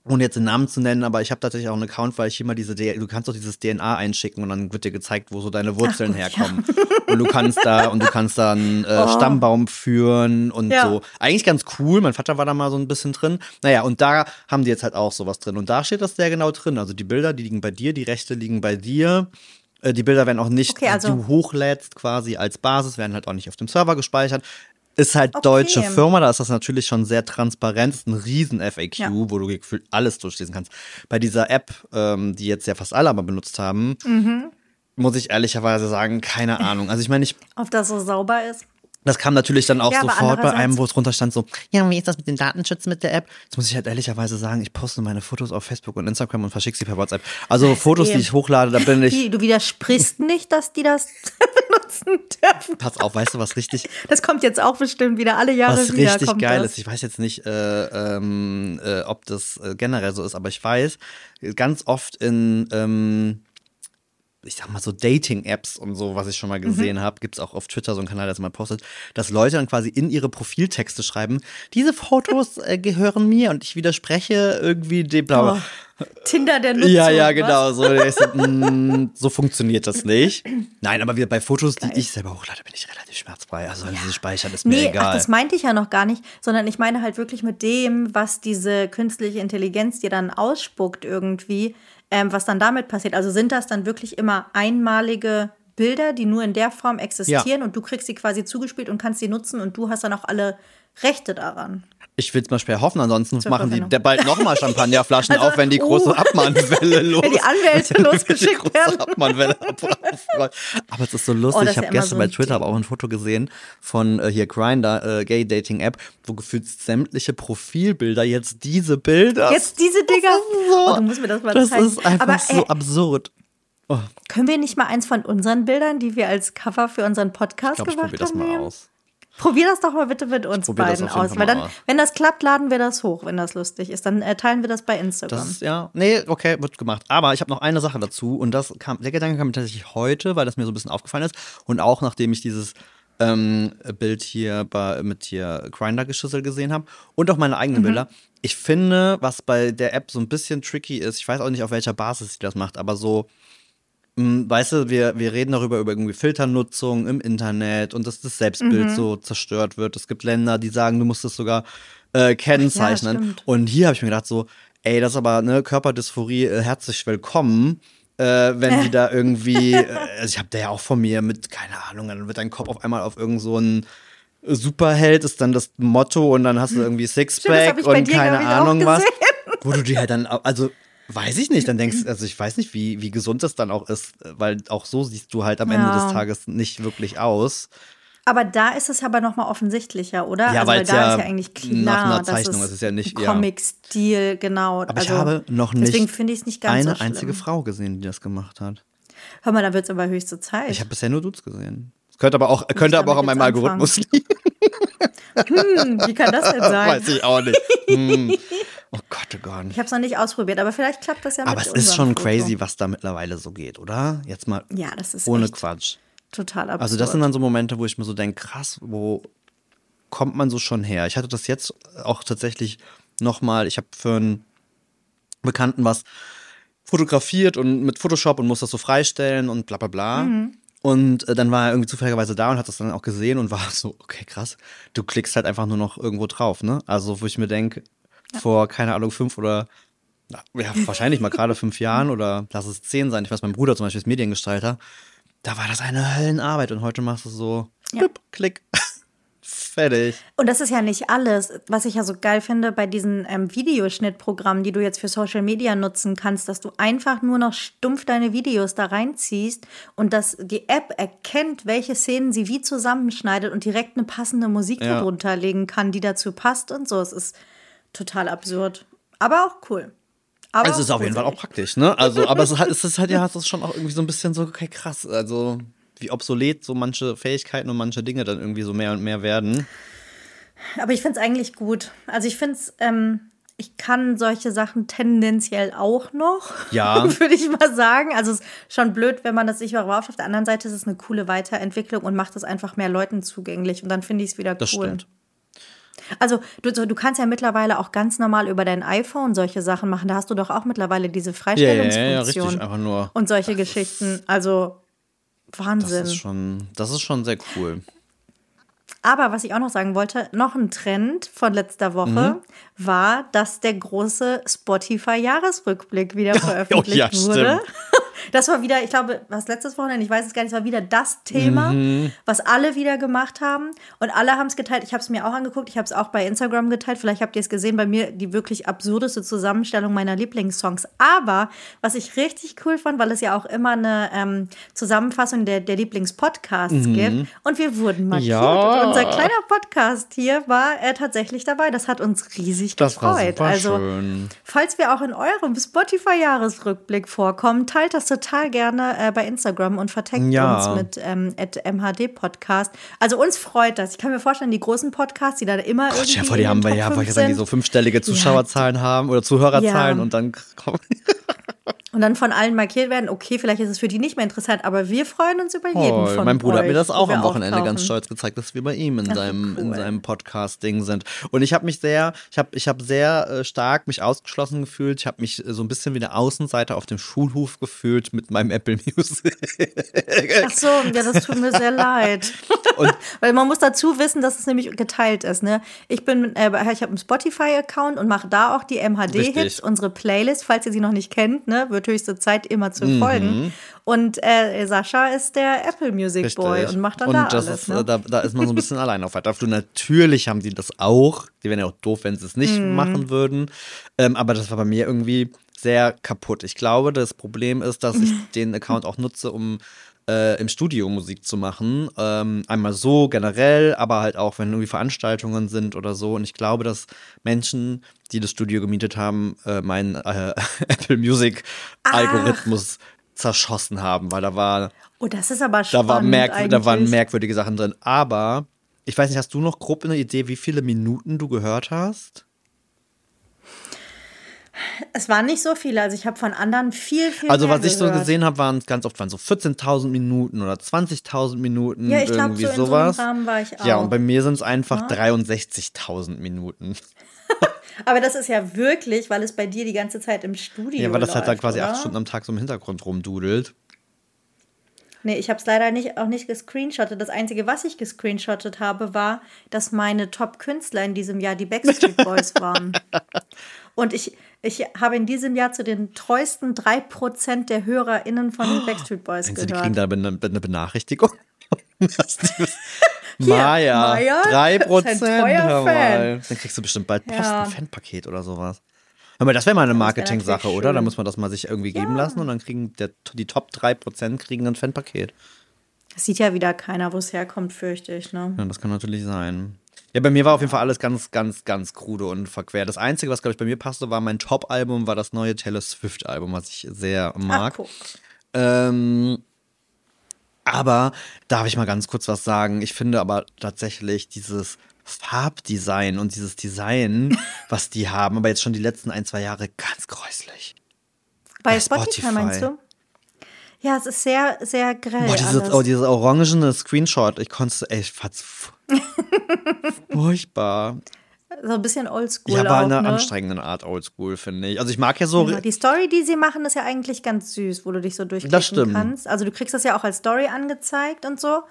ohne jetzt den Namen zu nennen, aber ich habe tatsächlich auch einen Account, weil ich hier mal diese, du kannst doch dieses DNA einschicken und dann wird dir gezeigt, wo so deine Wurzeln herkommen. Und du kannst da, und du kannst da einen äh, Stammbaum führen und Oh. Ja. so. Eigentlich ganz cool. Mein Vater war da mal so ein bisschen drin. Naja, und da haben die jetzt halt auch sowas drin. Und da steht das sehr genau drin. Also die Bilder, die liegen bei dir, die Rechte liegen bei dir. Äh, Die Bilder werden auch nicht, Okay, also- die du hochlädst quasi als Basis, werden halt auch nicht auf dem Server gespeichert. Ist halt Okay. deutsche Firma, da ist das natürlich schon sehr transparent. Ist ein riesen FAQ, Ja. wo du gefühlt alles durchlesen kannst. Bei dieser App, ähm, die jetzt ja fast alle aber benutzt haben, Mhm. muss ich ehrlicherweise sagen, keine Ahnung. Also ich meine, ich, Ob das so sauber ist? Das kam natürlich dann auch Ja, sofort bei einem, wo es drunter stand, so, ja, wie ist das mit dem Datenschutz mit der App? Jetzt muss ich halt ehrlicherweise sagen, ich poste meine Fotos auf Facebook und Instagram und verschicke sie per WhatsApp. Also Fotos, eh- die ich hochlade, da bin ich, Wie, du widersprichst nicht, dass die das (laughs) benutzen dürfen. pass auf, weißt du, was richtig, Das kommt jetzt auch bestimmt wieder alle Jahre was wieder. richtig kommt geil das. ist. Ich weiß jetzt nicht, äh, ähm, äh, ob das äh, generell so ist, aber ich weiß, ganz oft in, ähm, ich sag mal so Dating-Apps und so, was ich schon mal gesehen Mhm. habe, gibt es auch auf Twitter so einen Kanal, der das mal postet, dass Leute dann quasi in ihre Profiltexte schreiben, diese Fotos äh, gehören mir und ich widerspreche irgendwie dem bla. bla. Oh, Tinder der Nutzung. Ja, ja, genau. So, so, mm, so funktioniert das nicht. (clears throat) Nein, aber wir bei Fotos, die ich selber hochlade, bin ich relativ schmerzfrei. Also, wenn sie speichern, ist mir Nee, egal. ach, das meinte ich ja noch gar nicht, sondern ich meine halt wirklich mit dem, was diese künstliche Intelligenz dir dann ausspuckt irgendwie, ähm, was dann damit passiert. Also sind das dann wirklich immer einmalige Bilder, die nur in der Form existieren und du kriegst sie quasi zugespielt und kannst sie nutzen und du hast dann auch alle Rechte daran. Ich will es mal schwer hoffen, ansonsten Zur machen die Verwendung. bald nochmal Champagnerflaschen Also, (laughs) auf, wenn die große uh. Abmahnwelle los (laughs) Wenn die Anwälte (laughs) wenn die losgeschickt große werden. Abmahnwelle ab- aber es ist so lustig. Oh, das ich habe ja gestern so bei Twitter aber auch ein Foto gesehen von äh, hier Grindr, äh, Gay Dating App, wo gefühlt sämtliche Profilbilder jetzt diese Bilder. Jetzt diese Dinger. so, Oh, du musst mir das mal das zeigen. ist einfach Aber, so äh, absurd. Oh, Können wir nicht mal eins von unseren Bildern, die wir als Cover für unseren Podcast ich glaube, ich gemacht probiere das haben, mal aus. Probier das doch mal bitte mit uns beiden aus. Weil dann, wenn das klappt, laden wir das hoch, wenn das lustig ist. Dann äh, teilen wir das bei Instagram. Das ja, nee, okay, wird gemacht. Aber ich habe noch eine Sache dazu und das kam, der Gedanke kam mir tatsächlich heute, weil das mir so ein bisschen aufgefallen ist und auch nachdem ich dieses ähm, Bild hier bei, mit hier Grinder-Geschüssel gesehen habe und auch meine eigenen Bilder. Ich finde, was bei der App so ein bisschen tricky ist, ich weiß auch nicht, auf welcher Basis sie das macht, aber so, weißt du, wir, wir reden darüber, über irgendwie Filternutzung im Internet und dass das Selbstbild so zerstört wird. Es gibt Länder, die sagen, du musst es sogar äh, kennzeichnen. stimmt. und hier habe ich mir gedacht, so, ey, das ist aber ne, Körperdysphorie, äh, herzlich willkommen. Äh, wenn die da irgendwie, (laughs) äh, also ich habe da ja auch von mir mit, keine Ahnung, dann wird dein Kopf auf einmal auf irgend so ein Superheld ist dann das Motto und dann hast du irgendwie das hab Sixpack bei und keine Ahnung was. Wo du dir halt dann, also weiß ich nicht, dann denkst also ich weiß nicht, wie, wie gesund das dann auch ist, weil auch so siehst du halt am Ende Ja. des Tages nicht wirklich aus. Aber da ist es aber noch mal offensichtlicher, oder? Ja, also, weil da ja ist ja eigentlich klar, nach einer Zeichnung es ist, ja nicht- ja. Comic-Stil, genau. Aber also, ich habe noch nicht Deswegen finde ich es nicht ganz eine so einzige Frau gesehen, die das gemacht hat. Hör mal, da wird es aber höchste Zeit. Ich habe bisher nur Dudes gesehen. Das könnte aber auch, könnte aber auch an meinem Algorithmus liegen. (laughs) hm, wie kann das denn (laughs) sein? Weiß ich auch nicht. Hm. (laughs) Oh Gott, oh Gott. Ich habe es noch nicht ausprobiert, aber vielleicht klappt das ja Aber mit es ist schon Foto. crazy, was da mittlerweile so geht, oder? Jetzt mal Ja, das ist ohne Quatsch. total absurd. Also das sind dann so Momente, wo ich mir so denke, krass, wo kommt man so schon her? Ich hatte das jetzt auch tatsächlich nochmal, ich habe für einen Bekannten was fotografiert und mit Photoshop und muss das so freistellen und bla bla bla. Mhm. Und äh, dann war er irgendwie zufälligerweise da und hat das dann auch gesehen und war (laughs) so, okay, krass, du klickst halt einfach nur noch irgendwo drauf, ne? Also wo ich mir denke, vor, keine Ahnung, fünf oder na, ja, wahrscheinlich mal gerade fünf Jahren (laughs) oder lass es zehn sein. Ich weiß, mein Bruder zum Beispiel ist Mediengestalter. Da war das eine Höllenarbeit und heute machst du so, Ja. blip, klick, (laughs) fertig. Und das ist ja nicht alles. Was ich ja so geil finde bei diesen ähm, Videoschnittprogrammen, die du jetzt für Social Media nutzen kannst, dass du einfach nur noch stumpf deine Videos da reinziehst und dass die App erkennt, welche Szenen sie wie zusammenschneidet und direkt eine passende Musik Ja. darunter legen kann, die dazu passt und so. Es ist total absurd. Aber auch cool. Aber Also es ist auf jeden Fall auch praktisch, ne? Also, aber es ist halt, es ist halt ja, es ist schon auch irgendwie so ein bisschen so, okay, krass. Also, wie obsolet so manche Fähigkeiten und manche Dinge dann irgendwie so mehr und mehr werden. Aber ich finde es eigentlich gut. Also ich finde es, ähm, ich kann solche Sachen tendenziell auch noch, Ja. (laughs) würde ich mal sagen. Also es ist schon blöd, wenn man das nicht mehr braucht. Auf der anderen Seite ist es eine coole Weiterentwicklung und macht es einfach mehr Leuten zugänglich. Und dann finde ich es wieder cool. Das stimmt. Also du, du kannst ja mittlerweile auch ganz normal über dein iPhone solche Sachen machen. Da hast du doch auch mittlerweile diese Ja, ja, Freistellungsfunktion ja, richtig. Einfach nur. und solche Geschichten. Also Das Wahnsinn. ist schon, das ist schon sehr cool. Aber was ich auch noch sagen wollte, noch ein Trend von letzter Woche Mhm. war, dass der große Spotify-Jahresrückblick wieder (laughs) veröffentlicht ja, wurde. Das war wieder, ich glaube, was letztes Wochenende, ich weiß es gar nicht, es war wieder das Thema, Mhm. was alle wieder gemacht haben. Und alle haben es geteilt. Ich habe es mir auch angeguckt, ich habe es auch bei Instagram geteilt. Vielleicht habt ihr es gesehen, bei mir die wirklich absurdeste Zusammenstellung meiner Lieblingssongs. Aber was ich richtig cool fand, weil es ja auch immer eine ähm, Zusammenfassung der, der Lieblingspodcasts gibt. Und wir wurden markiert. Mhm. Ja. Und unser kleiner Podcast hier war äh, tatsächlich dabei. Das hat uns riesig Das war gefreut. super also, schön. Falls wir auch in eurem Spotify-Jahresrückblick vorkommen, teilt das total gerne äh, bei Instagram und verteckt Ja. uns mit ähm, MHD-Podcast. Also uns freut das. Ich kann mir vorstellen, die großen Podcasts, die da immer Gott, irgendwie vor, die haben, den ja, wollte ich 5 sagen, die so fünfstellige Zuschauerzahlen haben oder Zuhörerzahlen Ja. und dann kommen. (laughs) und dann von allen markiert werden. Okay, vielleicht ist es für die nicht mehr interessant, aber wir freuen uns über jeden Voll. von Mein Bruder hat euch, mir das auch am Wochenende ganz auftauchen. stolz gezeigt, dass wir bei ihm in seinem, in cool. seinem Podcast-Ding sind. Und ich habe mich sehr, ich habe ich hab sehr äh, stark mich ausgeschlossen gefühlt. Ich habe mich äh, so ein bisschen wie eine Außenseiter auf dem Schulhof gefühlt mit meinem Apple Music. Ach so, ja, das tut mir sehr leid. (laughs) (laughs) Weil man muss dazu wissen, dass es nämlich geteilt ist. Ne? Ich bin, äh, ich habe einen Spotify-Account und mache da auch die MHD-Hits, unsere Playlist. Falls ihr sie noch nicht kennt, ne, wird höchste Zeit immer zu Mhm. folgen. Und äh, Sascha ist der Apple Music Boy Richtig. und macht dann und da das alles. Ist, ne? äh, da, da ist man so ein bisschen (laughs) allein auf weiter Flur. Natürlich haben sie das auch. Die wären ja auch doof, wenn sie es nicht Mhm. machen würden. Ähm, aber das war bei mir irgendwie sehr kaputt. Ich glaube, das Problem ist, dass ich (laughs) den Account auch nutze, um äh, im Studio Musik zu machen. Ähm, einmal so generell, aber halt auch, wenn irgendwie Veranstaltungen sind oder so. Und ich glaube, dass Menschen, die das Studio gemietet haben, äh, meinen äh, (laughs) Apple Music Algorithmus zerschossen haben, weil da war oh, das ist aber da, spannend war merkwür da waren merkwürdige Sachen drin. Aber ich weiß nicht, hast du noch grob eine Idee, wie viele Minuten du gehört hast? Es waren nicht so viele. Also ich habe von anderen viel, viel Also, was ich so gesehen habe, waren ganz oft waren so 14.000 Minuten oder 20.000 Minuten. Ja, ich glaube, so in so einem sowas. War ich auch. Ja, und bei mir sind es einfach 63.000 Minuten. (laughs) aber das ist ja wirklich, weil es bei dir die ganze Zeit im Studio Ja, weil das halt dann läuft, quasi oder? acht Stunden am Tag so im Hintergrund rumdudelt. Nee, ich habe es leider nicht, auch nicht gescreenshottet. Das Einzige, was ich gescreenshottet habe, war, dass meine Top-Künstler in diesem Jahr die Backstreet Boys waren. (laughs) Und ich, ich habe in diesem Jahr zu den treuesten 3% der HörerInnen von den Backstreet Boys die gehört. kriegen da eine, eine Benachrichtigung? (laughs) Maja, Prozent. treuer hör Fan. mal. Dann kriegst du bestimmt bald Post, Ja. ein Fanpaket oder sowas. Hör mal, das wäre mal eine Marketing-Sache, oder? Da muss man das mal sich irgendwie geben lassen und dann kriegen der, die Top 3% kriegen ein Fanpaket. Das sieht ja wieder keiner, wo es herkommt, fürchte ich. Ne? Ja, das kann natürlich sein. Ja, bei mir war auf jeden Fall alles ganz, ganz, ganz krude und verquer. Das Einzige, was, glaube ich, bei mir passte, war mein Top-Album, war das neue Taylor Swift-Album, was ich sehr mag. Ach. Ähm, aber darf ich mal ganz kurz was sagen? Ich finde aber tatsächlich dieses Farbdesign und dieses Design, (laughs) was die haben, aber jetzt schon die letzten ein, zwei Jahre ganz gräuslich. Bei Bei Spotify, Spotify. meinst du? Ja, es ist sehr, sehr grell. Boah, dieses, oh, dieses orangene Screenshot, ich konnte, ey, ich fand's fu- furchtbar. so ein bisschen oldschool Ja, aber auch, in einer ne? anstrengenden Art oldschool, finde ich. Also ich mag ja so, Ja, die Story, die sie machen, ist ja eigentlich ganz süß, wo du dich so durchklicken Das stimmt. kannst. Also du kriegst das ja auch als Story angezeigt und so.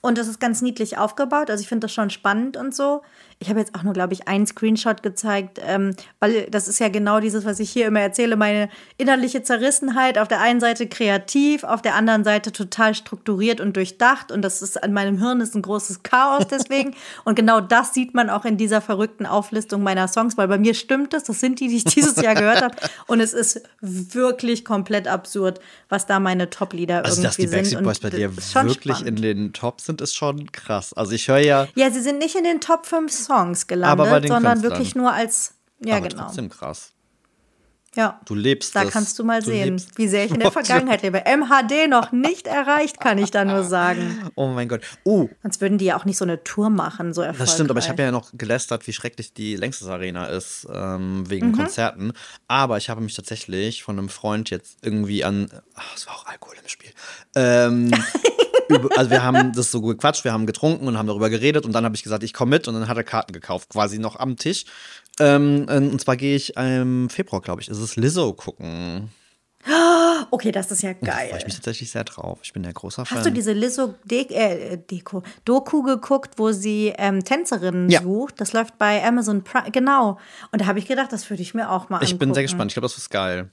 Und das ist ganz niedlich aufgebaut. Also ich finde das schon spannend und so. Ich habe jetzt auch nur, glaube ich, einen Screenshot gezeigt, ähm, weil das ist ja genau dieses, was ich hier immer erzähle, meine innerliche Zerrissenheit. Auf der einen Seite kreativ, auf der anderen Seite total strukturiert und durchdacht. Und das ist an meinem Hirn ist ein großes Chaos (laughs) deswegen. und genau das sieht man auch in dieser verrückten Auflistung meiner Songs, weil bei mir stimmt es. Das sind die, die ich dieses Jahr gehört habe. (laughs) Und es ist wirklich komplett absurd, was da meine Top-Lieder also dass irgendwie die Backstreet sind. Boys bei dir das wirklich spannend. in den Tops sind, ist schon krass. Also ich höre ja, Ja, sie sind nicht in den Top 5 Songs gelandet, sondern wirklich nur als. Ja, aber genau. trotzdem krass. Ja. Du lebst Da das. kannst du mal Du sehen, lebst- wie sehr ich in der (laughs) Vergangenheit lebe. MHD noch nicht erreicht, kann ich da nur sagen. Oh mein Gott. Oh, Sonst würden die ja auch nicht so eine Tour machen, so erfolgreich. das stimmt, aber ich habe ja noch gelästert, wie schrecklich die Längstes Arena ist, ähm, Mhm. wegen Konzerten. Aber ich habe mich tatsächlich von einem Freund jetzt irgendwie an, ach, es war auch Alkohol im Spiel. Ähm, (laughs) also wir haben das so gequatscht, wir haben getrunken und haben darüber geredet und dann habe ich gesagt, ich komme mit und dann hat er Karten gekauft, quasi noch am Tisch. Ähm, und zwar gehe ich im Februar, glaube ich, ist es Lizzo gucken. Okay, das ist ja Da freue geil. ich mich tatsächlich sehr drauf. Ich bin der großer Fan. Hast du diese Lizzo De äh, Deko Doku geguckt, wo sie ähm, Tänzerinnen Ja. sucht? Das läuft bei Amazon Prime. Genau. Und da habe ich gedacht, das würde ich mir auch mal ich bin sehr angucken. gespannt. Ich glaube, das ist geil.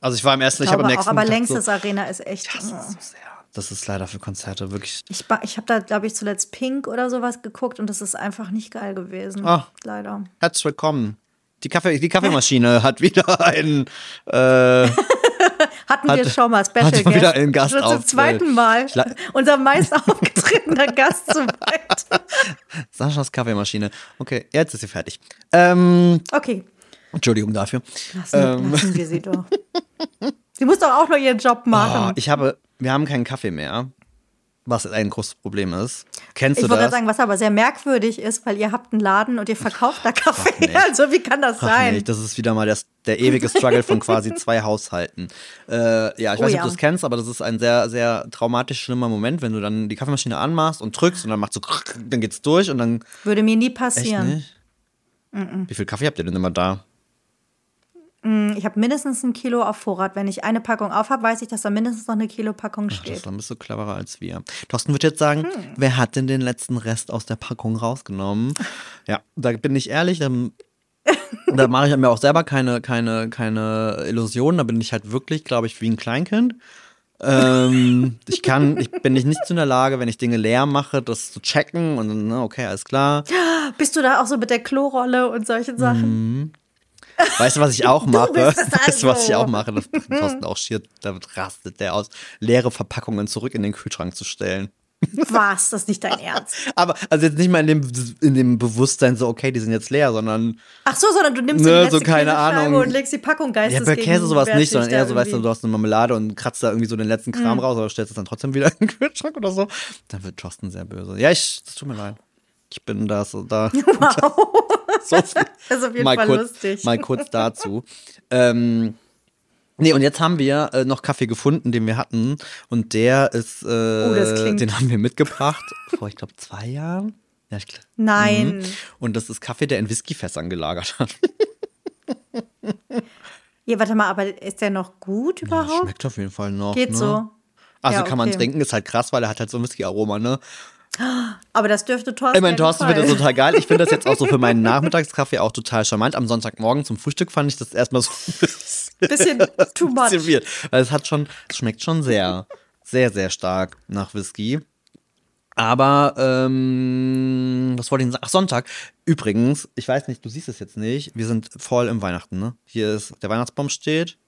Also ich war im ersten, ich, Ich habe am auch, nächsten aber Tag Längstes so, Arena ist echt. das ist so sehr. Das ist leider für Konzerte wirklich. Ich, ich habe da, glaube ich, zuletzt Pink oder sowas geguckt und das ist einfach nicht geil gewesen. Ah. Leider. Herzlich willkommen. Die, Kaffee, die Kaffeemaschine (laughs) hat wieder einen. Äh, (laughs) Hatten wir Hatte- schon mal Special Guest. wieder einen Gast Schon zum zweiten Mal. Unser meist (laughs) aufgetretener Gast soweit. Saschas Kaffeemaschine. Okay, jetzt ist sie fertig. Ähm, Okay, Entschuldigung dafür. lassen, Ähm. lassen wir sie doch. Sie muss doch auch nur ihren Job Oh, machen. ich habe, wir haben keinen Kaffee mehr, was ein großes Problem ist. Kennst ich du das? gerade sagen, was aber sehr merkwürdig ist, weil ihr habt einen Laden und ihr verkauft da Kaffee. nicht. Also wie kann das Ach sein? nee, das ist wieder mal das, der ewige Struggle von quasi zwei Haushalten. Äh, ja, ich Oh weiß nicht, ja. ob du das kennst, aber das ist ein sehr, sehr traumatisch schlimmer Moment, wenn du dann die Kaffeemaschine anmachst und drückst und dann macht so, dann geht's durch und dann Würde mir nie echt passieren. nicht. Wie viel Kaffee habt ihr denn immer da? Ich habe mindestens ein Kilo auf Vorrat. Wenn ich eine Packung auf habe, weiß ich, dass da mindestens noch eine Kilo Packung Das steht. dann bist du cleverer als wir. Thorsten wird jetzt sagen, Hm. wer hat denn den letzten Rest aus der Packung rausgenommen? (laughs) Ja, da bin ich ehrlich, dann, da mache ich mir auch selber keine, keine, keine Illusionen. Da bin ich halt wirklich, glaube ich, wie ein Kleinkind. ähm, (laughs) ich kann, ich bin nicht, nicht in der Lage, wenn ich Dinge leer mache, das zu checken und dann, ne, okay, alles klar. (gasps) Bist du da auch so mit der Klorolle und solchen Sachen? Weißt du, was ich auch mache? es (laughs) Weißt du, was ich also. auch mache? Das Thorsten auch schier, da rastet der aus, leere Verpackungen zurück in den Kühlschrank zu stellen. (laughs) Was? Das ist nicht dein Ernst. Aber also jetzt nicht mal in dem, in dem Bewusstsein so, okay, die sind jetzt leer, sondern Ach so, sondern du nimmst Ne, die so keine Käsescheibe Ahnung. und legst die Packung ja, geistes bei Käse sowas nicht, sondern eher so, weißt du, irgendwie. du hast eine Marmelade und kratzt da irgendwie so den letzten Mhm. Kram raus, aber stellst es dann trotzdem wieder (laughs) in den Kühlschrank oder so. Dann wird Thorsten sehr böse. Ja, ich, das tut mir leid. Ich bin da so da. (laughs) (laughs) so viel. (laughs) Das ist auf jeden mal Fall kurz, lustig. Mal kurz dazu. ähm, nee, und jetzt haben wir äh, noch Kaffee gefunden, den wir hatten. Und der ist, äh, Oh, das klingt- den haben wir mitgebracht vor, ich glaube, zwei Jahren. Ja, ich Nein. und das ist Kaffee, der in Whiskyfässern gelagert hat. Ja, warte mal, aber ist der noch gut überhaupt? Schmeckt auf jeden Fall noch. Geht ne? so. Also Ja, kann man trinken, ist halt krass, weil er hat halt so ein Whisky-Aroma, ne? Aber das dürfte Thorsten. Ich meine, Thorsten findet das total geil. Ich finde das jetzt auch so für meinen (laughs) Nachmittagskaffee auch total charmant. Am Sonntagmorgen zum Frühstück fand ich das erstmal so ein bisschen, Bisschen (laughs) too much. bisschen weird. Weil es hat schon, es schmeckt schon sehr, sehr, sehr stark nach Whisky. Aber, ähm, was wollte ich denn sagen? Ach, Sonntag. Übrigens, ich weiß nicht, du siehst es jetzt nicht. Wir sind voll im Weihnachten, ne? Hier ist, der Weihnachtsbaum steht.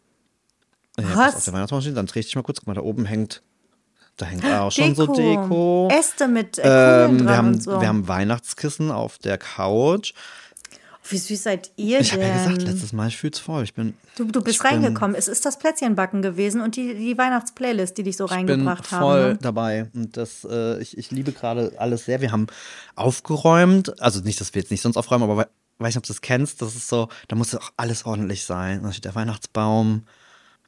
Ja, Was? auf, der Weihnachtsbaum steht. Dann dreh ich dich mal kurz. Guck mal, da oben hängt, da hängt auch schon so Deko. Äste mit äh, Ähm, wir, haben, und so. wir haben Weihnachtskissen auf der Couch. Wie süß seid ihr Ich habe ja gesagt, denn? letztes Mal, ich fühl's voll. Ich bin, du, du bist ich bin- reingekommen. Es ist das Plätzchenbacken gewesen und die, die Weihnachtsplaylist, die dich so ich bin reingebracht voll haben. Ne? dabei. Und das, äh, ich, ich liebe gerade alles sehr. Wir haben aufgeräumt. Also nicht, dass wir jetzt nicht sonst aufräumen, aber we weiß nicht, ob du das kennst. Das ist so, da muss auch alles ordentlich sein. Da steht der Weihnachtsbaum.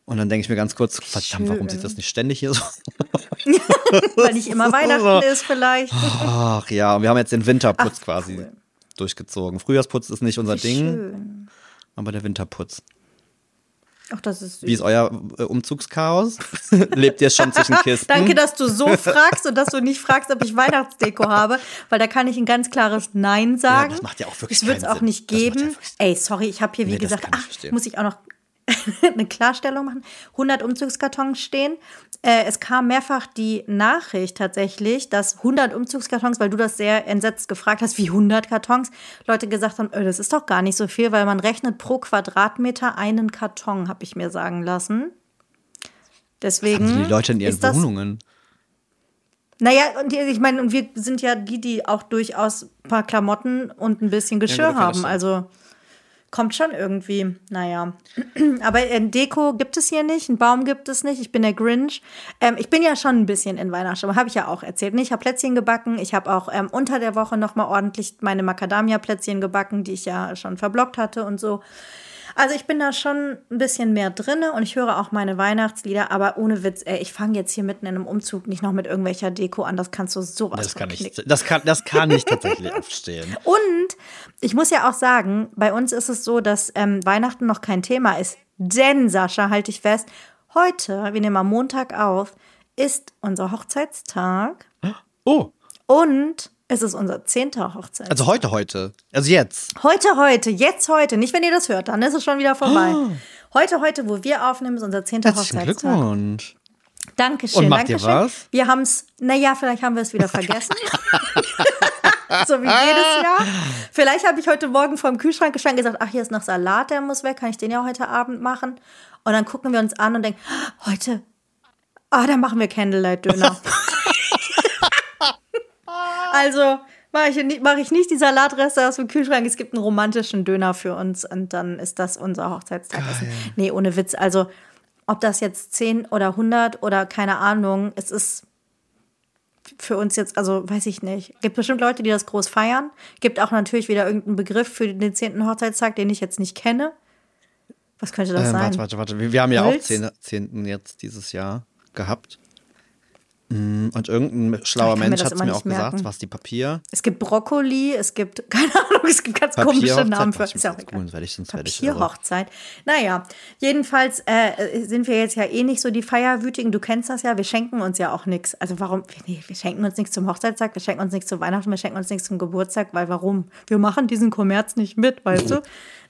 Und dann denke ich mir ganz kurz, verdammt, warum sieht das nicht ständig hier so? (laughs) Weil nicht immer (laughs) Weihnachten ist vielleicht. Ach ja, und wir haben jetzt den Winterputz Ach, quasi cool. durchgezogen. Frühjahrsputz ist nicht unser Ding, Schön. aber der Winterputz. Ach, das ist süß. Wie ist euer äh, Umzugschaos? (laughs) Lebt ihr schon zwischen Kisten? Danke, dass du so fragst und dass du nicht fragst, ob ich Weihnachtsdeko habe, weil da kann ich ein ganz klares Nein sagen. das macht ja auch wirklich Es wird es auch nicht ja geben. wirklich- Ey, sorry, ich habe hier, wie Nee, gesagt, ich ach, muss ich auch noch (laughs) eine Klarstellung machen. 100 Umzugskartons stehen. Äh, es kam mehrfach die Nachricht tatsächlich, dass 100 Umzugskartons, weil du das sehr entsetzt gefragt hast, wie 100 Kartons, Leute gesagt haben, äh, das ist doch gar nicht so viel, weil man rechnet pro Quadratmeter einen Karton, habe ich mir sagen lassen. Deswegen Haben die Leute in ihren das, Wohnungen? Naja, und ich meine, und wir sind ja die, die auch durchaus ein paar Klamotten und ein bisschen Geschirr das haben. Also kommt schon irgendwie. Naja. Aber äh, Deko gibt es hier nicht, einen Baum gibt es nicht. Ich bin der Grinch. Ähm, ich bin ja schon ein bisschen in Weihnachtsstimmung, habe ich ja auch erzählt. Ich habe Plätzchen gebacken. Ich habe auch ähm, unter der Woche noch mal ordentlich meine Macadamia-Plätzchen gebacken, die ich ja schon verblockt hatte und so. Also ich bin da schon ein bisschen mehr drinne und ich höre auch meine Weihnachtslieder, aber ohne Witz, ey, ich fange jetzt hier mitten in einem Umzug nicht noch mit irgendwelcher Deko an, das kannst du sowas Das kann, ich, das, kann, das kann ich tatsächlich (laughs) aufstehen. Und ich muss ja auch sagen, bei uns ist es so, dass ähm, Weihnachten noch kein Thema ist. Denn, Sascha, halte ich fest, heute, wir nehmen am Montag auf, ist unser Hochzeitstag Oh, und es ist unser zehnter Hochzeitstag. also heute, heute. Also jetzt. Heute, heute, jetzt heute, nicht wenn ihr das hört, dann ist es schon wieder vorbei. Heute, heute, wo wir aufnehmen, ist unser zehnter Hochzeitstag. Glückwunsch. Dankeschön. Und macht ihr Dankeschön. was? Wir haben es, naja, vielleicht haben wir es wieder vergessen. (laughs) so wie jedes Jahr. Vielleicht habe ich heute Morgen vor dem Kühlschrank gestanden und gesagt, ach, hier ist noch Salat, der muss weg, kann ich den ja heute Abend machen? Und dann gucken wir uns an und denken, "Ah, heute, ah, dann machen wir Candlelight-Döner. (laughs) also mache ich, mach ich nicht die Salatreste aus dem Kühlschrank, es gibt einen romantischen Döner für uns und dann ist das unser Hochzeitstagessen. Nee, ohne Witz. Also ob das jetzt 10 oder 100 oder keine Ahnung, es ist für uns jetzt, also weiß ich nicht. Gibt bestimmt Leute, die das groß feiern. Gibt auch natürlich wieder irgendeinen Begriff für den 10. Hochzeitstag, den ich jetzt nicht kenne. Was könnte das Ähm, sein? warte, warte, warte. Wir, wir haben ja auch Holz? zehn, zehnten jetzt dieses Jahr gehabt. Mm, Und irgendein schlauer Mensch hat es mir auch gesagt, merken. was die Papier. Es gibt Brokkoli, es gibt, (laughs) keine Ahnung, es gibt ganz komische. Namen für. Ist ja auch egal. Papierhochzeit. Naja, jedenfalls äh, sind wir jetzt ja eh nicht so die Feierwütigen. Du kennst das ja, wir schenken uns ja auch nichts. Also warum? Nee, wir schenken uns nichts zum Hochzeitstag, wir schenken uns nichts zu Weihnachten, wir schenken uns nichts zum Geburtstag, weil warum? Wir machen diesen Kommerz nicht mit, weißt du?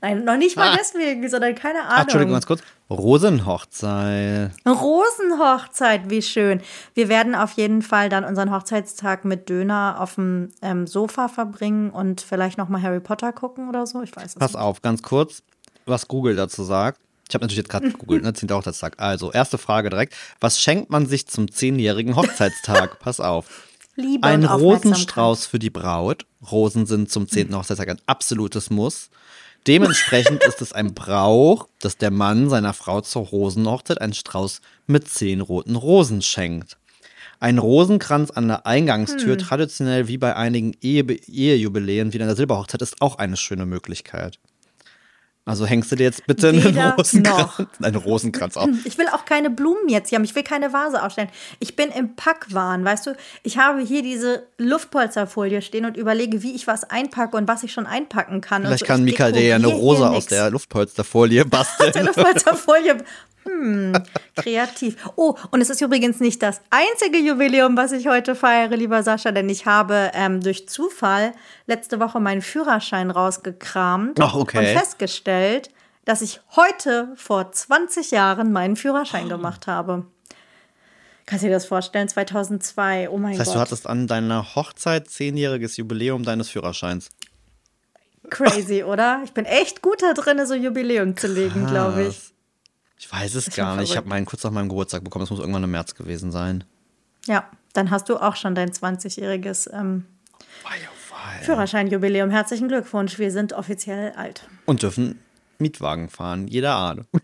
Nein, noch nicht mal Ah. deswegen, sondern keine Ach, Entschuldigung, Ahnung. ganz kurz. Rosenhochzeit. Rosenhochzeit, wie schön. Wir werden auf jeden Fall dann unseren Hochzeitstag mit Döner auf dem ähm, Sofa verbringen und vielleicht noch mal Harry Potter gucken oder so. Ich weiß es Pass nicht. auf, ganz kurz, was Google dazu sagt. Ich habe natürlich jetzt gerade (laughs) gegoogelt, ne? 10. Hochzeitstag. Also, erste Frage direkt. Was schenkt man sich zum zehnjährigen Hochzeitstag? (laughs) Pass auf. Liebe Ein. Rosenstrauß für die Braut. Rosen sind zum 10. Hochzeitstag ein absolutes Muss. Dementsprechend ist es ein Brauch, dass der Mann seiner Frau zur Rosenhochzeit einen Strauß mit zehn roten Rosen schenkt. Ein Rosenkranz an der Eingangstür, traditionell wie bei einigen Ehe Ehejubiläen wie in der Silberhochzeit, ist auch eine schöne Möglichkeit. Also hängst du dir jetzt bitte einen Rosenkranz, noch. einen Rosenkranz auf. Ich will auch keine Blumen jetzt hier haben. Ich will keine Vase aufstellen. Ich bin im Packwahn, weißt du? Ich habe hier diese Luftpolsterfolie stehen und überlege, wie ich was einpacke und was ich schon einpacken kann. Vielleicht so. kann Mikael dir ja eine Rose aus der Luftpolsterfolie (laughs) der basteln. Luftpolsterfolie. Hm, kreativ. Oh, und es ist übrigens nicht das einzige Jubiläum, was ich heute feiere, lieber Sascha, denn ich habe ähm, durch Zufall letzte Woche meinen Führerschein rausgekramt Ach, okay. und festgestellt, dass ich heute vor 20 Jahren meinen Führerschein gemacht habe. Kannst du dir das vorstellen? 2002. Oh mein Das heißt, Gott. du hattest an deiner Hochzeit zehnjähriges Jubiläum deines Führerscheins. Crazy, oder? Ich bin echt gut da drin, so Jubiläum zu legen, glaube ich. Ich weiß es gar nicht. Ich habe meinen kurz nach meinem Geburtstag bekommen. Das muss irgendwann im März gewesen sein. Ja, dann hast du auch schon dein 20-jähriges ähm, oh. Führerscheinjubiläum. Herzlichen Glückwunsch, wir sind offiziell alt. Und dürfen Mietwagen fahren, jeder Art. Und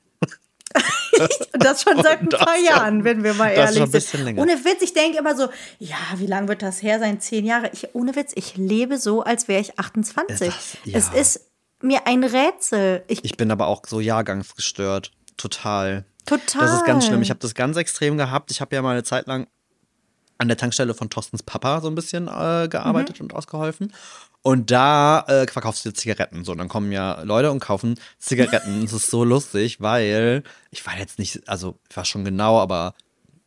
(laughs) das schon seit ein paar Jahren, wenn wir mal das schon ehrlich sind. länger. Ohne Witz, ich denke immer so, ja, wie lange wird das her sein? Zehn Jahre. Ich, ohne Witz, ich lebe so, als wäre ich 28. Das- ja. Es ist mir ein Rätsel. Ich, Ich bin aber auch so jahrgangsgestört. Total. total. Das ist ganz schlimm. Ich habe das ganz extrem gehabt. Ich habe ja mal eine Zeit lang an der Tankstelle von Thorstens Papa so ein bisschen äh, gearbeitet und ausgeholfen. Und da äh, verkaufst du Zigaretten. So, und dann kommen ja Leute und kaufen Zigaretten. (laughs) Das ist so lustig, weil ich war jetzt nicht, also ich war schon genau, aber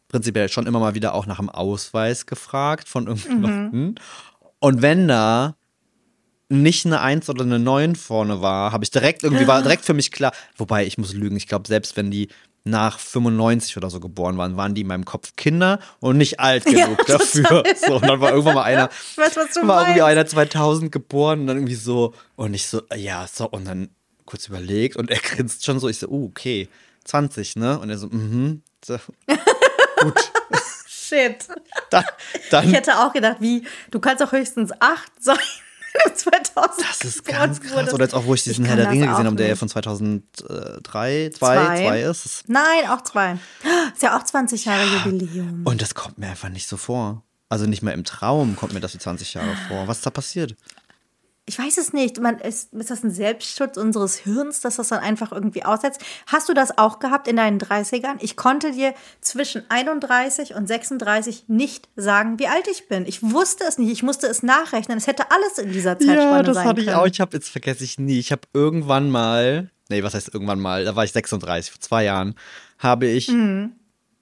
prinzipiell schon immer mal wieder auch nach dem Ausweis gefragt von irgendjemandem. Und wenn da nicht eine Eins oder eine Neun vorne war, habe ich direkt irgendwie, war direkt für mich klar, wobei ich muss lügen, ich glaube, selbst wenn die nach 95 oder so geboren waren, waren die in meinem Kopf Kinder und nicht alt Ja, genug dafür. (laughs) So, und dann war irgendwann mal einer, Ich weiß, was du war irgendwie einer 2000 geboren und dann irgendwie so, und ich so, ja, so, und dann kurz überlegt und er (laughs) grinst schon so, ich so, uh, okay, 20, ne? Und er so, mhm, so, (laughs) gut, Shit. dann, dann Ich hätte auch gedacht, wie, du kannst doch höchstens acht sein. (laughs) 2000 Das ist ganz krass. Oder jetzt auch, wo ich diesen Ich Herr der Ringe gesehen habe, der ja von 2003, 2, Zwei. 2 ist. Nein, auch zwei. (gasps) Ist ja auch 20 Jahre Jubiläum. Und das kommt mir einfach nicht so vor. Also nicht mal im Traum kommt mir das wie 20 Jahre vor. Was ist da passiert? Ich weiß es nicht. Man, ist, ist das ein Selbstschutz unseres Hirns, dass das dann einfach irgendwie aussetzt? Hast du das auch gehabt in deinen 30ern? Ich konnte dir zwischen 31 und 36 nicht sagen, wie alt ich bin. Ich wusste es nicht. Ich musste es nachrechnen. Es hätte alles in dieser Zeitspanne Ja, das sein hatte ich können. auch. Ich habe, jetzt vergesse ich nie, ich habe irgendwann mal, nee, was heißt irgendwann mal, da war ich 36, vor zwei Jahren, habe ich Mhm.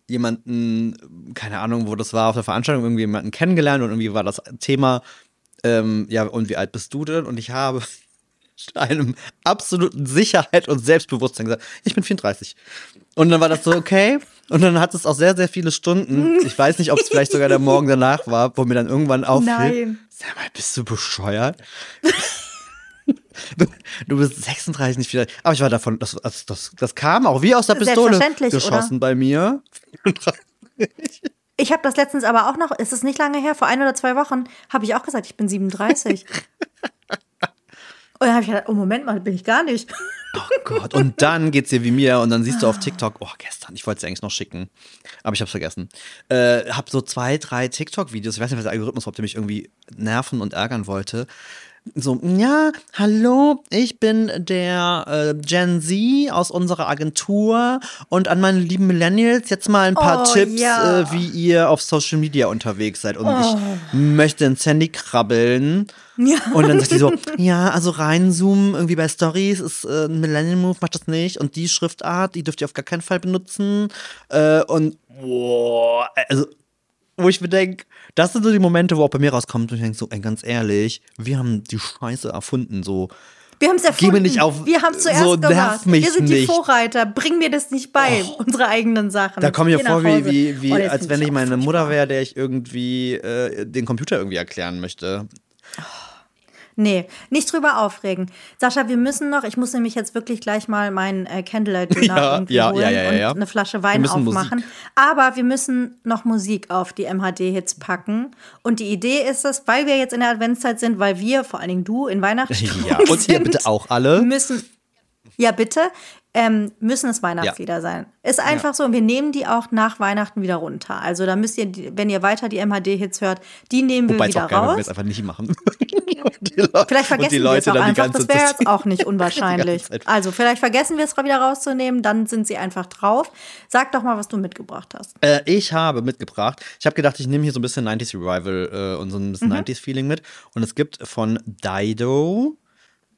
jemanden, keine Ahnung, wo das war, auf der Veranstaltung irgendwie jemanden kennengelernt und irgendwie war das Thema, ähm, ja, und wie alt bist du denn? Und ich habe (laughs) einem absoluten Sicherheit und Selbstbewusstsein gesagt, ich bin 34. Und dann war das so, okay. Und dann hat es auch sehr, sehr viele Stunden. Ich weiß nicht, ob es vielleicht sogar der Morgen danach war, wo mir dann irgendwann auffiel. Nein. Sag mal, bist du bescheuert? Du, du bist 36, nicht viel. Aber ich war davon, das, das, das, das kam auch wie aus der Pistole geschossen bei mir. Ich habe das letztens aber auch noch, ist es nicht lange her, vor ein oder zwei Wochen, habe ich auch gesagt, ich bin 37. (laughs) Und dann habe ich gedacht, oh Moment mal, bin ich gar nicht. Oh Gott. Und dann geht's dir wie mir und dann siehst du auf TikTok, oh, gestern, ich wollte es eigentlich noch schicken, aber ich hab's vergessen. Äh, hab so zwei, drei TikTok-Videos, ich weiß nicht, was der Algorithmus, ob der mich irgendwie nerven und ärgern wollte. So, ja, hallo, ich bin der äh, Gen Z aus unserer Agentur und an meine lieben Millennials jetzt mal ein paar Oh, Tipps, ja. äh, wie ihr auf Social Media unterwegs seid. Und ich möchte ins Handy krabbeln. Ja. Und dann sagt die so, (laughs) ja, also reinzoomen irgendwie bei Stories ist äh, ein Millennial Move, macht das nicht. Und die Schriftart, die dürft ihr auf gar keinen Fall benutzen. Äh, und boah, also wo ich mir denke, das sind so die Momente, wo auch bei mir rauskommt und ich denke so, ey, ganz ehrlich, wir haben die Scheiße erfunden, so. Wir haben es erfunden. mir nicht auf- Wir haben es zuerst so gemacht. mich Wir sind die nicht. Oh. Vorreiter. Bring mir das nicht bei, unsere eigenen Sachen. Da komme ich Geh mir vor, wie, wie, wie Oh, als wenn ich meine. Mutter wäre, der ich irgendwie äh, den Computer irgendwie erklären möchte. Nee, nicht drüber aufregen. Sascha, wir müssen noch, ich muss nämlich jetzt wirklich gleich mal meinen äh, Candlelight-Dinner (laughs) Ja, irgendwie ja, holen ja, ja, und eine Flasche Wein aufmachen. Aber wir müssen noch Musik auf die MHD-Hits packen. Und die Idee ist es, weil wir jetzt in der Adventszeit sind, weil wir, vor allen Dingen du, in Weihnachtsstimmung (laughs) Ja, (laughs) und ihr sind, bitte auch alle. müssen, ja bitte, ähm, müssen es Weihnachtslieder sein. Ist einfach so. Und wir nehmen die auch nach Weihnachten wieder runter. Also da müsst ihr, wenn ihr weiter die MHD-Hits hört, die nehmen Wobei wir es wieder auch geil, wenn wir raus. es einfach nicht machen. (laughs) Vielleicht vergessen wir es Leute auch dann die einfach. Das wäre jetzt auch nicht (laughs) unwahrscheinlich. Also vielleicht vergessen wir es wieder rauszunehmen, dann sind sie einfach drauf. Sag doch mal, was du mitgebracht hast. Äh, ich habe mitgebracht, ich habe gedacht, ich nehme hier so ein bisschen 90s Revival äh, und so ein Mhm. bisschen 90s Feeling mit. Und es gibt von Dido,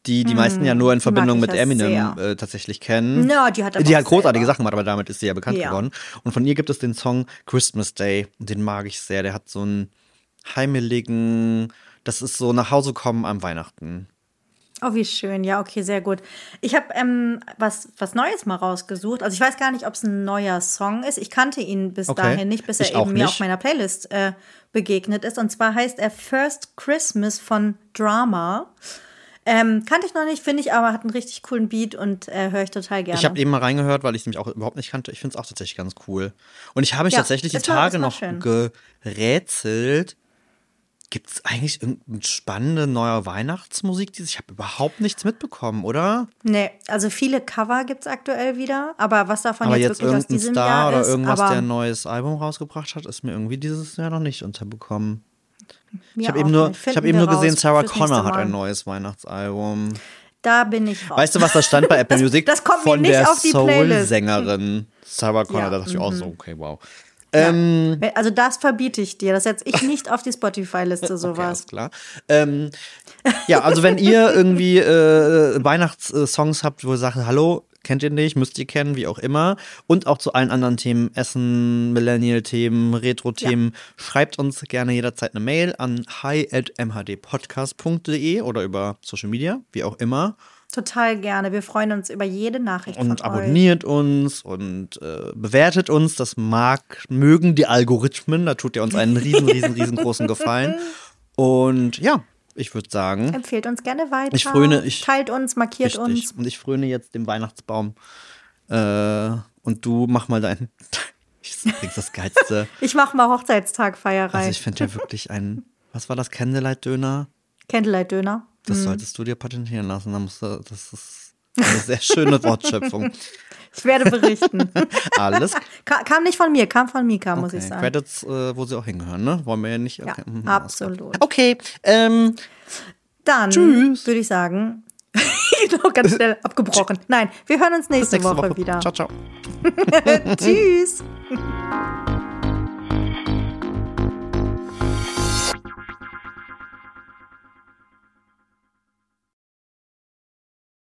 die die meisten ja nur in Verbindung mit Eminem äh, tatsächlich kennen. Ja, die hat Die hat großartige selber. Sachen gemacht, aber damit ist sie ja bekannt Ja. geworden. Und von ihr gibt es den Song Christmas Day. Den mag ich sehr. Der hat so einen heimeligen, das ist so nach Hause kommen am Weihnachten. Oh, wie schön. Ja, okay, sehr gut. Ich habe ähm, was, was Neues mal rausgesucht. Also ich weiß gar nicht, ob es ein neuer Song ist. Ich kannte ihn bis Okay. dahin nicht, bis er Ich auch eben mir auf meiner Playlist äh, begegnet ist. Und zwar heißt er First Christmas von Drama. Ähm, kannte ich noch nicht, finde ich aber, hat einen richtig coolen Beat und äh, höre ich total gerne. Ich habe eben mal reingehört, weil ich es nämlich auch überhaupt nicht kannte. Ich finde es auch tatsächlich ganz cool. Und ich habe mich Ja, tatsächlich die Tage noch schön. gerätselt. Gibt es eigentlich irgendeine spannende neue Weihnachtsmusik? die- Ich habe überhaupt nichts mitbekommen, oder? Nee, also viele Cover gibt es aktuell wieder, aber was davon aber jetzt, jetzt wirklich aus diesem Star Jahr oder ist, irgendwas, aber der ein neues Album rausgebracht hat, ist mir irgendwie dieses Jahr noch nicht unterbekommen. Mir Ich habe eben nur, ich hab eben nur gesehen, Sarah Connor hat ein neues Weihnachtsalbum. Da bin ich raus. Weißt du, was da stand bei (laughs) Apple Das- Music? das kommt mir Von nicht der auf die Playlist. Soul-Sängerin Sarah Connor. Ja, mhm. Da dachte ich auch so, okay, wow. Ähm, Also das verbiete ich dir. Das setze ich nicht auf die Spotify-Liste, (laughs) Okay, sowas. alles klar. Ähm, ja, also wenn ihr irgendwie äh, Weihnachtssongs habt, wo ihr sagt, hallo, kennt ihr nicht, müsst ihr kennen, wie auch immer. Und auch zu allen anderen Themen, Essen, Millennial-Themen, Retro-Themen, schreibt uns gerne jederzeit eine Mail an hi.mhdpodcast.de oder über Social Media, wie auch immer. Total gerne. Wir freuen uns über jede Nachricht Und von euch. abonniert uns und äh, bewertet uns. Das mag, mögen die Algorithmen. Da tut ihr uns einen riesen, riesen, riesengroßen (laughs) Gefallen. Und ja, ich würde sagen, Empfehlt uns gerne weiter. Ich fröne- ich- Teilt uns, markiert richtig. uns. Und ich fröne jetzt dem Weihnachtsbaum. Äh, und du mach mal dein. (laughs) Ich bring's das Geilste. (laughs) Ich mache mal Hochzeitstagfeierei. Also ich finde ja wirklich ein. Was war das? Candlelight-Döner? Candlelight-Döner. Das solltest du dir patentieren lassen. Da musst du, das ist eine sehr schöne Wortschöpfung. (laughs) Ich werde berichten. (laughs) Alles Ka kam nicht von mir, kam von Mika, muss ich Okay, sagen. Credits, äh, wo sie auch hingehören, ne? Wollen wir ja nicht. Ja, Okay. mhm, absolut. Okay, ähm, Dann würde ich sagen, (laughs) noch ganz schnell abgebrochen. Nein, wir hören uns nächste, nächste Woche, Woche. wieder. Ciao, ciao. (laughs) Tschüss.